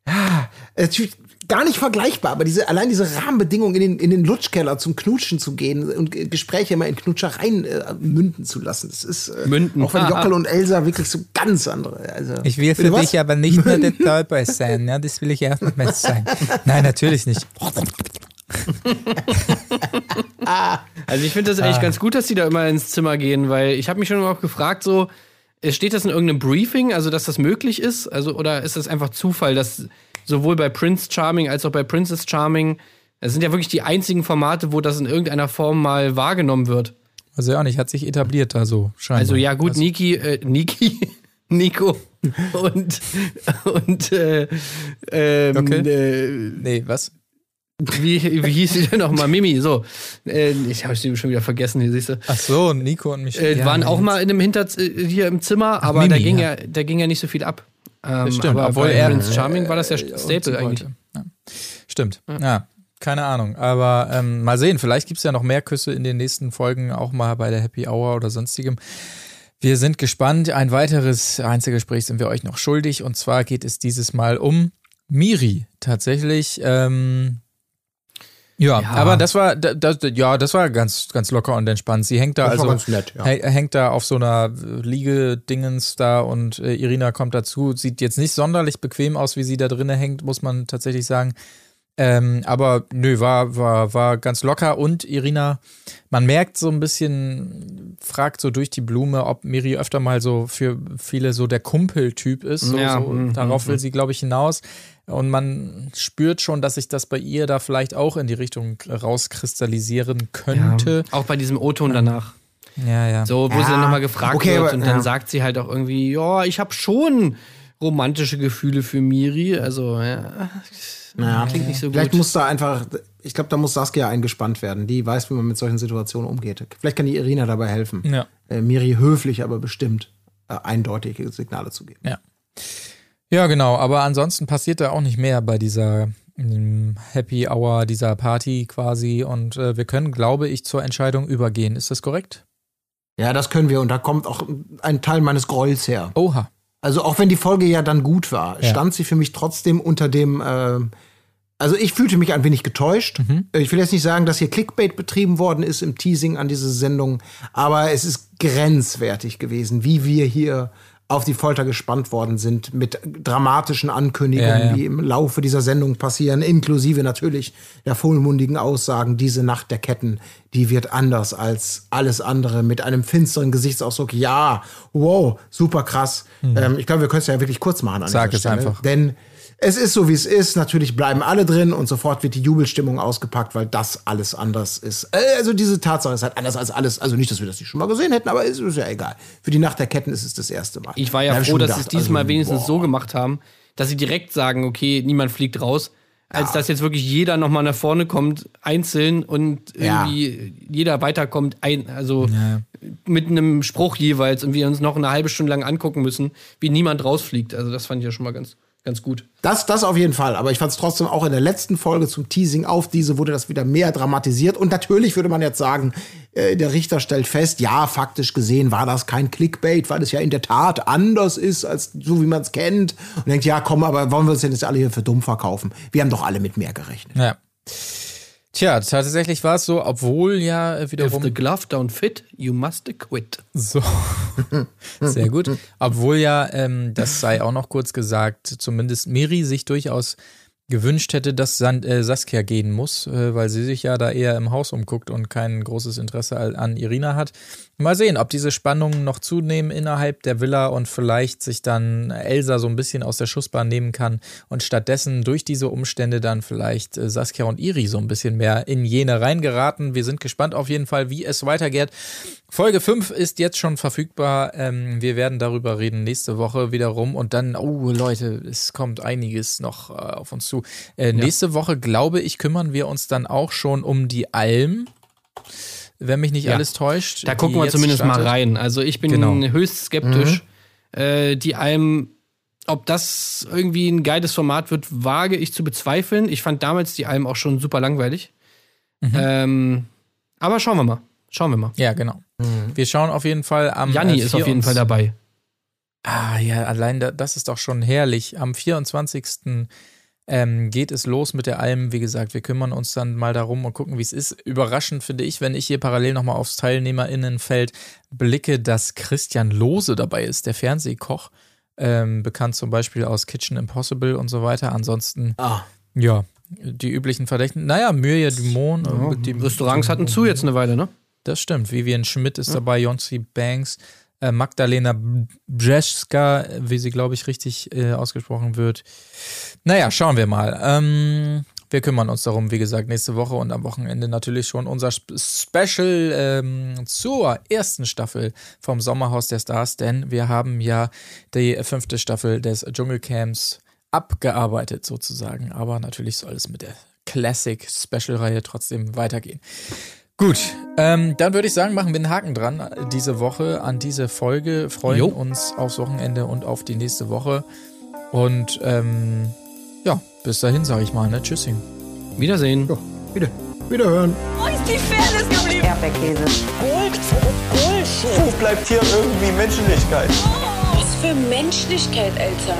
ja, natürlich gar nicht vergleichbar, aber diese, allein diese Rahmenbedingungen in den, in den Lutschkeller zum Knutschen zu gehen und Gespräche immer in Knutschereien äh, münden zu lassen. Das ist, äh, Münden. auch wenn Ah, Jockel und Elsa wirklich so ganz andere. Also, Ich will für was? dich aber nicht nur der Tollboy sein, ja, das will ich auch nicht mehr sein. Nein, natürlich nicht. Also ich finde das Ah. eigentlich ganz gut, dass die da immer ins Zimmer gehen, weil ich habe mich schon auch gefragt, so, steht das in irgendeinem Briefing, also dass das möglich ist? Also, oder ist das einfach Zufall, dass sowohl bei Prince Charming als auch bei Princess Charming, das sind ja wirklich die einzigen Formate, wo das in irgendeiner Form mal wahrgenommen wird. Also ja nicht, hat sich etabliert da so, scheinbar. Also ja, gut, Niki, äh, Niki, Nico und, und äh, ähm, Okay. äh, Nee, was? Wie, wie hieß sie denn nochmal? Mimi, so. Äh, ich habe sie schon wieder vergessen, hier siehst du. Ach so, Nico und Michelle. Äh, ja, waren auch mal in einem Hinter äh, hier im Zimmer, aber da Mimi, ging ja. ja. da ging ja nicht so viel ab. Ähm, stimmt, aber obwohl er Prince Charming war das ja äh, Staple eigentlich. Ja. Stimmt. Ja. keine Ahnung. Aber ähm, mal sehen, vielleicht gibt es ja noch mehr Küsse in den nächsten Folgen, auch mal bei der Happy Hour oder sonstigem. Wir sind gespannt. Ein weiteres Einzelgespräch sind wir euch noch schuldig. Und zwar geht es dieses Mal um Miri. Tatsächlich. Ähm, ja, Ja. aber das war, da- das, ja, das war ganz, ganz locker und entspannt. Sie hängt da Das also, ganz nett, ja. hä- hängt da auf so einer Liegedingens da und äh, Irina kommt dazu. Sieht jetzt nicht sonderlich bequem aus, wie sie da drinnen hängt, muss man tatsächlich sagen. Ähm, aber nö, war, war, war ganz locker und Irina, man merkt so ein bisschen, fragt so durch die Blume, ob Miri öfter mal so für viele so der Kumpeltyp ist. So, Ja, so, mhm, darauf will sie, glaube ich, hinaus. Und man spürt schon, dass sich das bei ihr da vielleicht auch in die Richtung rauskristallisieren könnte. Auch bei diesem O-Ton danach. Ja, ja. So, wo Ja, sie dann nochmal gefragt okay, wird aber- und dann ja. sagt sie halt auch irgendwie, ja, ich habe schon romantische Gefühle für Miri. Also, ja, Naja, klingt nicht so gut. Vielleicht muss da einfach, ich glaube, da muss Saskia eingespannt werden. Die weiß, wie man mit solchen Situationen umgeht. Vielleicht kann die Irina dabei helfen. Ja. Äh, Miri höflich, aber bestimmt äh, eindeutige Signale zu geben. Ja. Ja, genau. Aber ansonsten passiert da auch nicht mehr bei dieser ähm, Happy Hour, dieser Party quasi. Und äh, wir können, glaube ich, zur Entscheidung übergehen. Ist das korrekt? Ja, das können wir. Und da kommt auch ein Teil meines Grolls her. Oha. Also auch wenn die Folge ja dann gut war, Ja. stand sie für mich trotzdem unter dem. ähm, also ich fühlte mich ein wenig getäuscht. Ich will jetzt nicht sagen, dass hier Clickbait betrieben worden ist im Teasing an diese Sendung, aber es ist grenzwertig gewesen, wie wir hier auf die Folter gespannt worden sind mit dramatischen Ankündigungen, Ja, ja. die im Laufe dieser Sendung passieren, inklusive natürlich der vollmundigen Aussagen, diese Nacht der Ketten, die wird anders als alles andere, mit einem finsteren Gesichtsausdruck. Ja, wow, super krass. Ähm, ich glaube, wir können es ja wirklich kurz machen an Sag es Stelle. einfach. Denn es ist so, wie es ist. Natürlich bleiben alle drin und sofort wird die Jubelstimmung ausgepackt, weil das alles anders ist. Äh, Also diese Tatsache ist halt anders als alles. Also nicht, dass wir das nicht schon mal gesehen hätten, aber es ist ja egal. Für die Nacht der Ketten ist es das erste Mal. Ich war ja Da froh, dass sie es diesmal also, wenigstens boah. so gemacht haben, dass sie direkt sagen, okay, niemand fliegt raus, als dass jetzt wirklich jeder nochmal nach vorne kommt, einzeln und Ja. irgendwie jeder weiterkommt, ein, also mit einem Spruch jeweils und wir uns noch eine halbe Stunde lang angucken müssen, wie niemand rausfliegt. Also das fand ich ja schon mal ganz, ganz gut. Das, das auf jeden Fall. Aber ich fand es trotzdem auch in der letzten Folge zum Teasing auf diese wurde das wieder mehr dramatisiert. Und natürlich würde man jetzt sagen, äh, der Richter stellt fest, ja, faktisch gesehen war das kein Clickbait, weil es ja in der Tat anders ist, als so wie man es kennt. Und denkt, ja, komm, aber wollen wir uns denn jetzt alle hier für dumm verkaufen? Wir haben doch alle mit mehr gerechnet. Ja. Tja, tatsächlich war es so, obwohl ja äh, If wiederum the glove don't fit, you must quit. So. Sehr gut. Obwohl ja, ähm, das sei auch noch kurz gesagt, zumindest Miri sich durchaus gewünscht hätte, dass San äh, Saskia gehen muss, äh, weil sie sich ja da eher im Haus umguckt und kein großes Interesse an Irina hat. Mal sehen, ob diese Spannungen noch zunehmen innerhalb der Villa und vielleicht sich dann Elsa so ein bisschen aus der Schussbahn nehmen kann und stattdessen durch diese Umstände dann vielleicht äh, Saskia und Iri so ein bisschen mehr in jene reingeraten. Wir sind gespannt auf jeden Fall, wie es weitergeht. Folge 5 ist jetzt schon verfügbar. Ähm, wir werden darüber reden nächste Woche wiederum. Und dann, oh Leute, es kommt einiges noch äh, auf uns zu. Äh, Nächste Woche, glaube ich, kümmern wir uns dann auch schon um die Alm. Wenn mich nicht Ja. alles täuscht. Da gucken wir zumindest startet. mal rein. Also ich bin Genau. höchst skeptisch. Äh, die Alm, ob das irgendwie ein geiles Format wird, wage ich zu bezweifeln. Ich fand damals die Alm auch schon super langweilig. Mhm. Ähm, aber schauen wir mal. Schauen wir mal. Ja, genau. Wir schauen auf jeden Fall am. Janni äh, ist auf jeden 24. Fall dabei. Ah ja, allein da, das ist doch schon herrlich. Am 24. Ähm, geht es los mit der Alm. Wie gesagt, wir kümmern uns dann mal darum und gucken, wie es ist. Überraschend finde ich, wenn ich hier parallel nochmal aufs TeilnehmerInnenfeld blicke, dass Christian Lose dabei ist, der Fernsehkoch. Ähm, bekannt zum Beispiel aus Kitchen Impossible und so weiter. Ansonsten, Ah. ja, die üblichen Verdächtigen. Naja, Myrja Dumont. mit dem- Restaurants hatten zu jetzt eine Weile, ne? das stimmt. Vivian Schmidt ist dabei, Jonsi Banks, Magdalena Brzeska, wie sie, glaube ich, richtig äh, ausgesprochen wird. Naja, schauen wir mal. Ähm, wir kümmern uns darum, wie gesagt, nächste Woche und am Wochenende natürlich schon unser Sp Special ähm, zur ersten Staffel vom Sommerhaus der Stars, denn wir haben ja die fünfte Staffel des Dschungelcamps abgearbeitet sozusagen. Aber natürlich soll es mit der Classic Special-Reihe trotzdem weitergehen. Gut, ähm, dann würde ich sagen, machen wir einen Haken dran diese Woche an diese Folge, freuen Jo. uns aufs Wochenende und auf die nächste Woche. Und ähm, ja, bis dahin sage ich mal, ne? Tschüssing. Wiedersehen. Ja, bitte. Wiederhören. Wo ist die Fairness geblieben? Erdbeerkäse. Gold, Bullshit. Wo bleibt hier irgendwie Menschlichkeit? Was für Menschlichkeit, Alter.